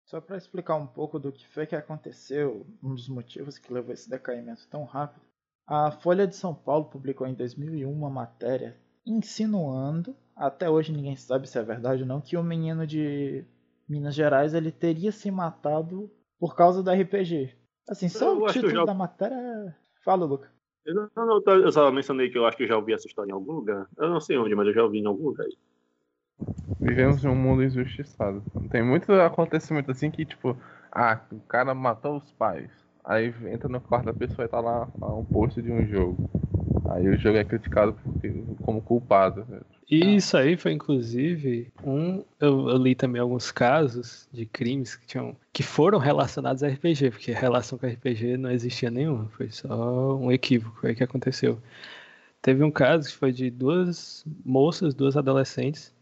Só para explicar um pouco do que foi que aconteceu, um dos motivos que levou esse decaimento tão rápido, a Folha de São Paulo publicou em 2001 uma matéria insinuando, até hoje ninguém sabe se é verdade ou não, que o menino de Minas Gerais ele teria se matado por causa do RPG. Assim, só Eu o título já- da matéria. é- Fala, Luca. Eu, não- não, eu, eu só mencionei que eu acho que eu já ouvi essa história em algum lugar. Eu não sei onde, mas eu já ouvi em algum lugar. Vivemos em um mundo injustiçado. Tem muito acontecimento assim que, tipo, ah, o cara matou os pais. Aí entra no quarto da pessoa e tá lá, lá um post de um jogo. Aí o jogo é criticado como culpado. E isso aí foi inclusive um. Eu, eu li também alguns casos de crimes que, tinham, que foram relacionados a RPG, porque relação com RPG não existia nenhuma, foi só um equívoco aí que aconteceu. Teve um caso que foi de duas moças, duas adolescentes,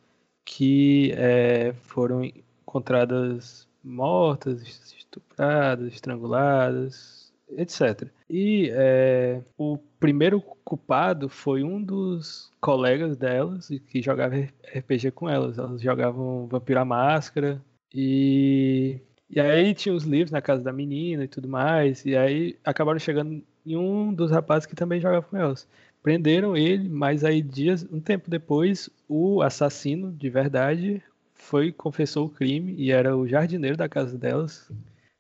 que eh, foram encontradas mortas, estupradas, estranguladas, etc. E eh, o primeiro culpado foi um dos colegas delas que jogava RPG com elas. Elas jogavam Vampiro à Máscara e e aí tinha os livros na casa da menina e tudo mais. E aí acabaram chegando em um dos rapazes que também jogava com elas. Prenderam ele, mas aí dias, um tempo depois, o assassino de verdade foi confessou o crime e era o jardineiro da casa delas,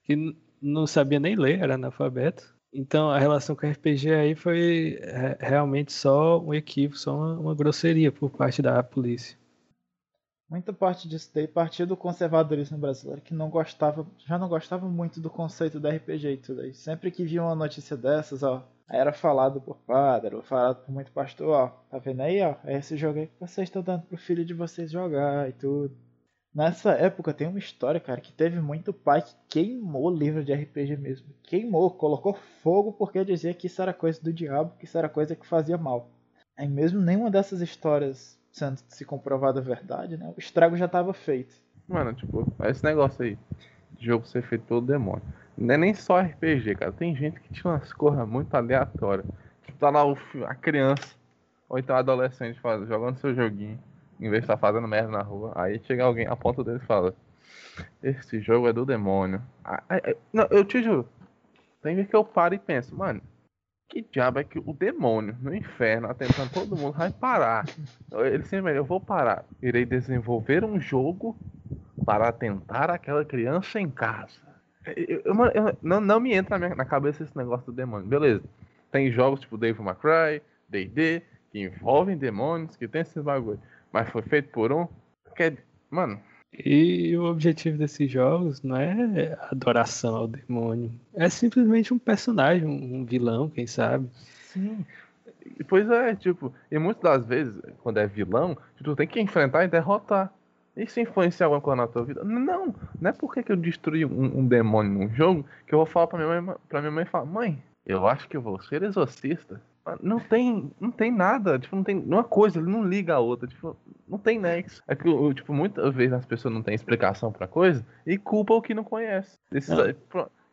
que não sabia nem ler, era analfabeto. Então a relação com o RPG aí foi é, realmente só um equívoco, só uma, uma grosseria por parte da polícia. Muita parte disso daí partia do conservadorismo brasileiro, que não gostava, já não gostava muito do conceito do RPG e tudo aí. Sempre que via uma notícia dessas, ó, era falado por padre, ou falado por muito pastor, ó, tá vendo aí, ó, é esse jogo aí que vocês estão dando pro filho de vocês jogar e tudo. Nessa época tem uma história, cara, que teve muito pai que queimou livro de RPG mesmo. Queimou, colocou fogo porque dizia que isso era coisa do diabo, que isso era coisa que fazia mal. Aí mesmo nenhuma dessas histórias sendo se comprovada a verdade, né? O estrago já estava feito. Mano, tipo, esse negócio aí, de jogo ser feito pelo demônio. Não é nem só RPG, cara. Tem gente que tira umas corras muito aleatórias. Tipo, tá lá o, a criança, ou então o adolescente jogando seu joguinho, em vez de estar fazendo merda na rua. Aí chega alguém, a ponta dele e fala: Esse jogo é do demônio. Ah, ah, Não, eu te juro. Tem vez que eu paro e penso, mano, que diabo é que o demônio no inferno, atentando todo mundo, vai parar? Ele sempre, eu vou parar. Irei desenvolver um jogo para atentar aquela criança em casa. Eu- eu- mano, eu- não, não me entra na, minha- na cabeça esse negócio do demônio. Beleza. Tem jogos tipo Devil May Cry, D&D, que envolvem demônios, que tem esses bagulho. Mas foi feito por um. Que mano, E o objetivo desses jogos não é adoração ao demônio. É simplesmente um personagem, um um vilão, quem sabe. sim. Pois é, tipo, e muitas das vezes, quando é vilão, tu tem que enfrentar e derrotar. Isso influencia alguma coisa na tua vida? Não, não é porque que eu destruí um, um demônio num jogo que eu vou falar pra minha mãe, pra minha mãe falar, mãe, eu acho que eu vou ser exorcista. Não tem, não tem nada, tipo, não tem uma coisa, ele não liga a outra, tipo, não tem nexo. É que, tipo, muitas vezes as pessoas não têm explicação pra coisa e culpa o que não conhece. Esses,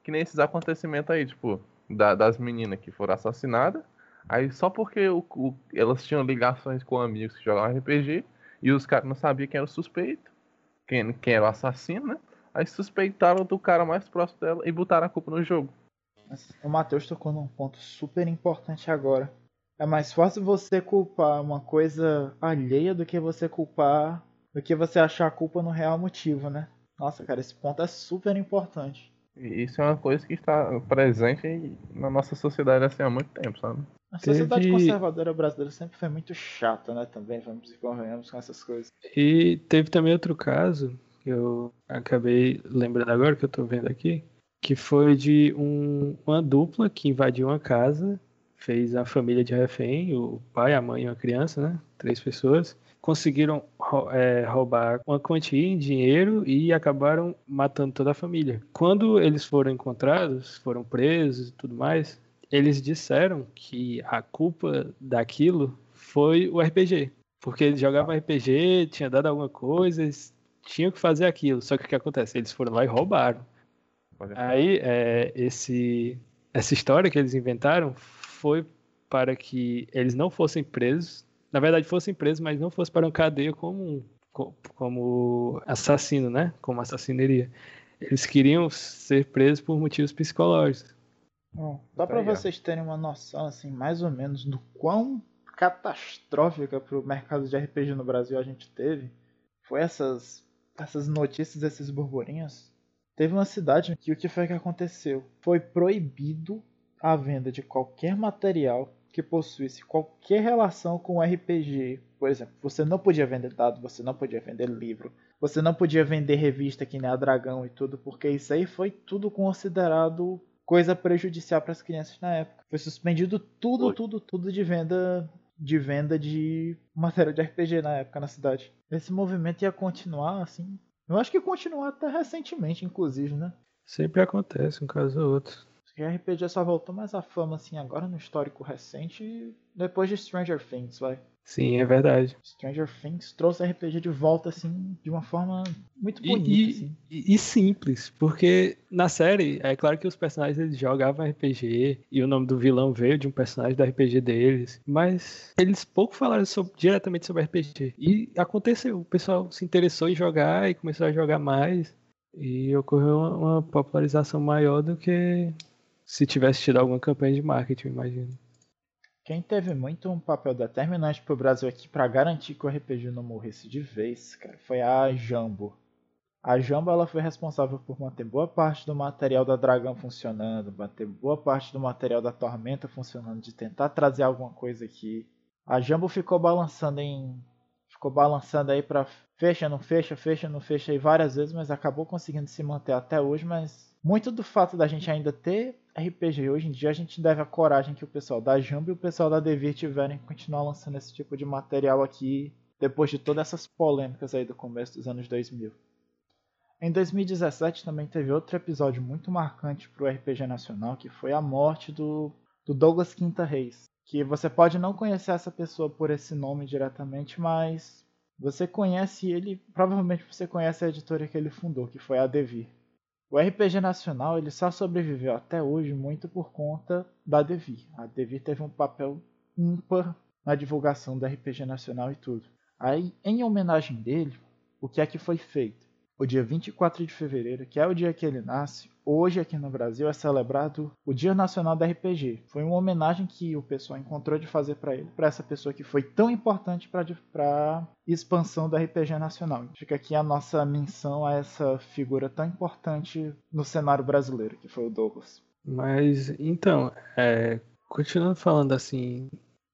que nem esses acontecimentos aí, tipo, da, das meninas que foram assassinadas, aí só porque o, o, elas tinham ligações com amigos que jogavam RPG, e os caras não sabiam quem era o suspeito, quem, quem era o assassino, né? Aí suspeitaram do cara mais próximo dela e botaram a culpa no jogo. O Matheus tocou num ponto super importante agora. É mais fácil você culpar uma coisa alheia do que você culpar. do que você achar a culpa no real motivo, né? Nossa, cara, esse ponto é super importante. E isso é uma coisa que está presente na nossa sociedade assim, há muito tempo, sabe? A sociedade teve... conservadora brasileira sempre foi muito chata, né? Também, vamos e convenhamos com essas coisas. E teve também outro caso, que eu acabei lembrando agora, que eu tô vendo aqui, que foi de um, uma dupla que invadiu uma casa, fez a família de refém, o pai, a mãe e uma criança, né? Três pessoas. Conseguiram é, roubar uma quantia em dinheiro e acabaram matando toda a família. Quando eles foram encontrados, foram presos e tudo mais, eles disseram que a culpa daquilo foi o RPG. Porque eles jogavam RPG, tinha dado alguma coisa, eles tinham que fazer aquilo. Só que o que acontece? Eles foram lá e roubaram. Aí, é, esse, essa história que eles inventaram foi para que eles não fossem presos. Na verdade, fossem presos, mas não fossem para uma cadeia como, como assassino, né? Como assassineria. Eles queriam ser presos por motivos psicológicos. Bom, dá para vocês terem uma noção, assim, mais ou menos, do quão catastrófica para o mercado de RPG no Brasil a gente teve. Foi essas, essas notícias, esses burburinhos. Teve uma cidade que o que foi que aconteceu? Foi proibido a venda de qualquer material que possuísse qualquer relação com RPG. Por exemplo, você não podia vender dado, você não podia vender livro, você não podia vender revista que nem a Dragão e tudo, porque isso aí foi tudo considerado coisa prejudicial para as crianças na época. Foi suspendido tudo, tudo, tudo de venda de venda de matéria de RPG na época na cidade. Esse movimento ia continuar assim. Eu acho que continuar até recentemente, inclusive, né? Sempre acontece um caso ou outro. Que RPG só voltou mais à fama assim agora no histórico recente, depois de Stranger Things, vai. Sim, é verdade. Stranger Things trouxe RPG de volta, assim, de uma forma muito bonita. E, assim. e, e, simples, porque na série, é claro que os personagens eles jogavam RPG e o nome do vilão veio de um personagem do RPG deles, mas eles pouco falaram sobre, diretamente sobre RPG. E aconteceu, o pessoal se interessou em jogar e começou a jogar mais. E ocorreu uma, uma popularização maior do que se tivesse tido alguma campanha de marketing, imagino. Quem teve muito um papel determinante pro Brasil aqui para garantir que o RPG não morresse de vez, cara, foi a Jambo. A Jambo ela foi responsável por manter boa parte do material da Dragão funcionando, manter boa parte do material da Tormenta funcionando, de tentar trazer alguma coisa aqui. A Jambo ficou balançando em ficou balançando aí para fecha, não fecha, fecha, não fecha aí várias vezes, mas acabou conseguindo se manter até hoje, mas muito do fato da gente ainda ter RPG hoje em dia, a gente deve a coragem que o pessoal da Jumbo e o pessoal da Devir tiverem continuar lançando esse tipo de material aqui depois de todas essas polêmicas aí do começo dos anos 2000. Em 2017 também teve outro episódio muito marcante para o RPG nacional, que foi a morte do, do Douglas Quinta Reis. Que você pode não conhecer essa pessoa por esse nome diretamente, mas você conhece ele, provavelmente você conhece a editora que ele fundou, que foi a Devir. O RPG nacional ele só sobreviveu até hoje muito por conta da Devir. A Devir teve um papel ímpar na divulgação do RPG nacional e tudo. Aí, em homenagem dele, o que é que foi feito? O dia 24 de fevereiro, que é o dia que ele nasce, hoje aqui no Brasil é celebrado o Dia Nacional da RPG. Foi uma homenagem que o pessoal encontrou de fazer para ele, para essa pessoa que foi tão importante para a expansão do RPG nacional. Fica aqui a nossa menção a essa figura tão importante no cenário brasileiro, que foi o Douglas. Mas então, é, continuando falando assim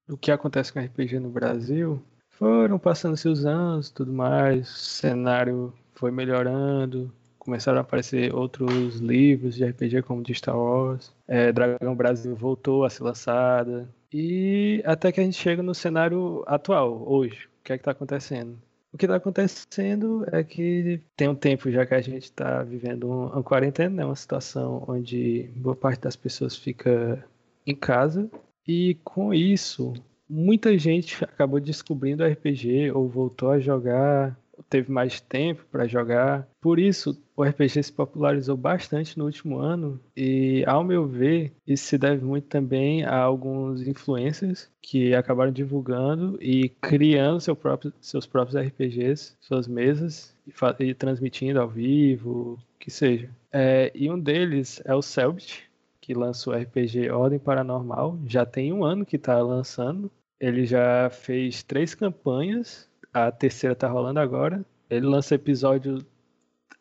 do que acontece com RPG no Brasil, foram passando-se os anos, tudo mais, cenário foi melhorando, começaram a aparecer outros livros de RPG como de Star Wars, é, Dragão Brasil voltou a ser lançada, E até que a gente chega no cenário atual, hoje. O que é que tá acontecendo? O que está acontecendo é que tem um tempo já que a gente está vivendo uma quarentena, né? uma situação onde boa parte das pessoas fica em casa e com isso muita gente acabou descobrindo RPG ou voltou a jogar teve mais tempo para jogar. Por isso, o RPG se popularizou bastante no último ano e, ao meu ver, isso se deve muito também a alguns influencers que acabaram divulgando e criando seu próprio, seus próprios RPGs, suas mesas e, e transmitindo ao vivo, que seja. É, e um deles é o Selbit, que lançou o RPG Ordem Paranormal. Já tem um ano que está lançando. Ele já fez três campanhas a terceira tá rolando agora. Ele lança episódio.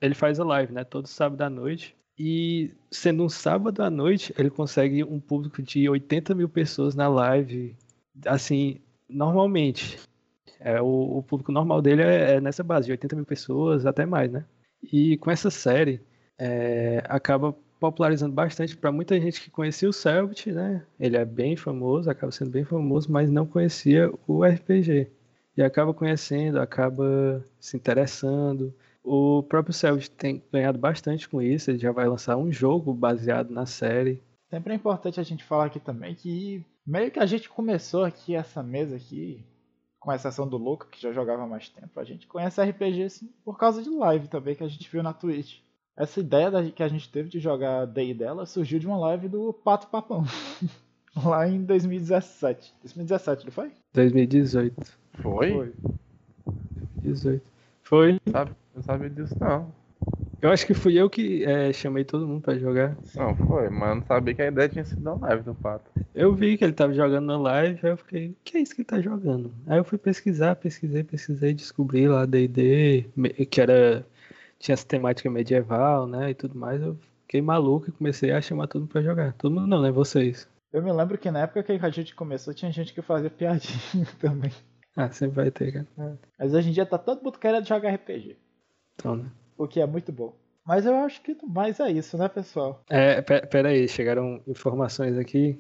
Ele faz a live, né? Todo sábado à noite. E sendo um sábado à noite, ele consegue um público de 80 mil pessoas na live. Assim, normalmente. É, o, o público normal dele é, é, nessa base, de 80 mil pessoas, até mais, né? E com essa série, é, acaba popularizando bastante para muita gente que conhecia o Selbit, né? Ele é bem famoso, acaba sendo bem famoso, mas não conhecia o RPG e acaba conhecendo, acaba se interessando. O próprio Selbit tem ganhado bastante com isso, ele já vai lançar um jogo baseado na série. Sempre é importante a gente falar aqui também que meio que a gente começou aqui essa mesa aqui, com exceção do Luca, que já jogava mais tempo, a gente conhece RPG assim, por causa de live também que a gente viu na Twitch. Essa ideia que a gente teve de jogar Day dela surgiu de uma live do Pato Papão. (laughs) Lá em 2017. 2017, não foi? 2018. Foi? Foi. 18. Foi. Sabe, não sabia disso não. Eu acho que fui eu que é, chamei todo mundo pra jogar. Não, foi, mas não sabia que a ideia tinha sido na live do Pato. Eu vi que ele tava jogando na live, aí eu fiquei, o que é isso que ele tá jogando? Aí eu fui pesquisar, pesquisei, pesquisei, descobri lá D&D, que era, tinha essa temática medieval, né, e tudo mais, eu fiquei maluco e comecei a chamar todo mundo pra jogar. Todo mundo não, né, vocês. Eu me lembro que na época que a gente começou, tinha gente que fazia piadinha (laughs) também. Ah, sempre vai ter, cara. É. Mas hoje em dia tá todo mundo querendo jogar RPG. Então, né? O que é muito bom. Mas eu acho que mais é isso, né, pessoal? É, pera aí, chegaram informações aqui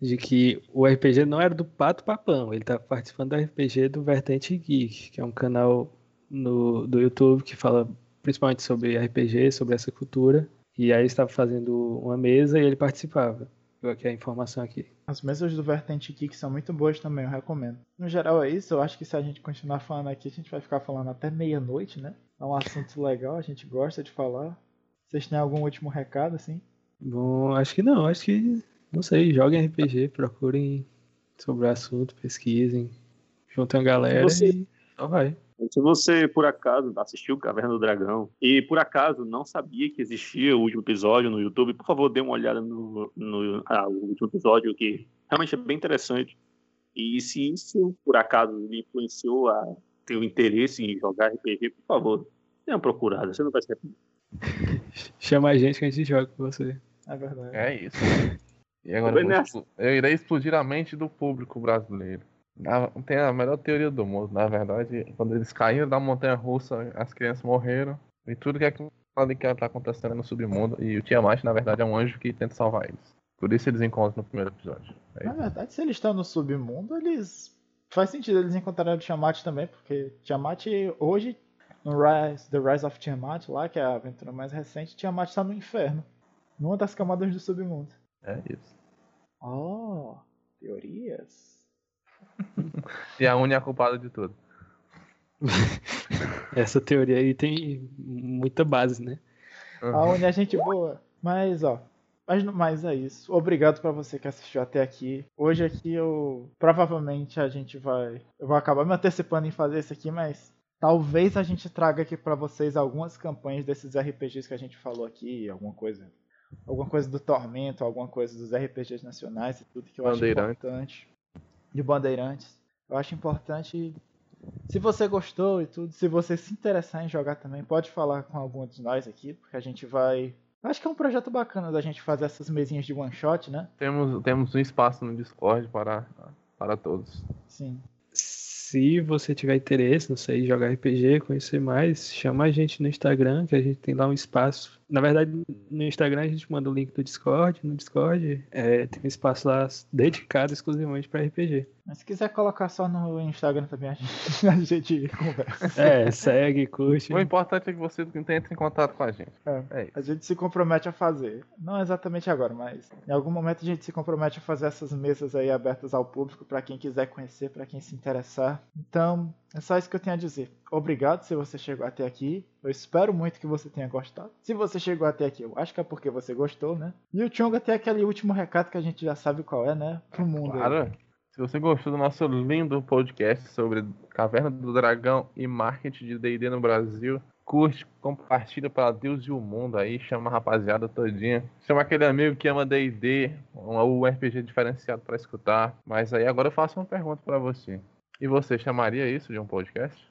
de que o RPG não era do Pato Papão, ele tá participando do RPG do Vertente Geek, que é um canal no, do YouTube que fala principalmente sobre RPG, sobre essa cultura. E aí estava fazendo uma mesa e ele participava aqui a informação aqui. As mesas do Vertente Geek são muito boas também, eu recomendo. No geral é isso, eu acho que se a gente continuar falando aqui, a gente vai ficar falando até meia-noite, né? É um assunto legal, a gente gosta de falar. Vocês têm algum último recado, assim? Bom, acho que não, acho que, não sei, joguem RPG, procurem sobre o assunto, pesquisem, juntem a galera Você... e só vai. Se você, por acaso, assistiu Caverna do Dragão e, por acaso, não sabia que existia o último episódio no YouTube, por favor, dê uma olhada no, no ah, último episódio, que realmente é bem interessante. E se isso, por acaso, lhe influenciou a ter o interesse em jogar RPG, por favor, dê uma procurada, você não vai se arrepender. (laughs) Chama a gente que a gente joga com você. É verdade. É isso. E agora eu, eu irei explodir a mente do público brasileiro. Tem a melhor teoria do mundo, na verdade. Quando eles caíram da montanha russa, as crianças morreram. E tudo que é que está acontecendo no submundo. E o Tiamat, na verdade, é um anjo que tenta salvar eles. Por isso eles encontram no primeiro episódio. É na verdade, se eles estão no submundo, eles. Faz sentido eles encontrarem o Tiamat também, porque Tiamat hoje, no Rise, The Rise of Tiamat, lá, que é a aventura mais recente, Tiamat está no inferno. Numa das camadas do submundo. É isso. Oh, teorias. E a Uni é a culpada de tudo. (laughs) Essa teoria aí tem muita base, né? Uhum. A Uni é gente boa. Mas, ó, mas no mais é isso. Obrigado para você que assistiu até aqui. Hoje aqui eu provavelmente a gente vai, eu vou acabar me antecipando em fazer isso aqui, mas talvez a gente traga aqui para vocês algumas campanhas desses RPGs que a gente falou aqui, alguma coisa, alguma coisa do Tormento, alguma coisa dos RPGs nacionais e tudo que eu acho importante de Bandeirantes. Eu acho importante. Se você gostou e tudo, se você se interessar em jogar também, pode falar com algum de nós aqui, porque a gente vai. Acho que é um projeto bacana da gente fazer essas mesinhas de one shot, né? Temos, temos um espaço no Discord para, para todos. Sim. Se você tiver interesse, não sei, jogar RPG, conhecer mais, chama a gente no Instagram, que a gente tem lá um espaço Na verdade, no Instagram a gente manda o link do Discord. No Discord é, tem um espaço lá dedicado exclusivamente para RPG. Mas se quiser colocar só no Instagram também, a gente, (laughs) a gente conversa. É, segue, curte. O importante é que você entre em contato com a gente. É. É isso. A gente se compromete a fazer. Não exatamente agora, mas em algum momento a gente se compromete a fazer essas mesas aí abertas ao público para quem quiser conhecer, para quem se interessar. Então, é só isso que eu tenho a dizer. Obrigado se você chegou até aqui. Eu espero muito que você tenha gostado. Se você chegou até aqui, eu acho que é porque você gostou, né? E o Chonga tem aquele último recado que a gente já sabe qual é, né? Pro mundo. Claro. Se você gostou do nosso lindo podcast sobre Caverna do Dragão e marketing de D&D no Brasil, curte, compartilha para Deus e o mundo aí, chama a rapaziada todinha. Chama aquele amigo que ama D&D, um RPG diferenciado para escutar. Mas aí agora eu faço uma pergunta para você. E você chamaria isso de um podcast?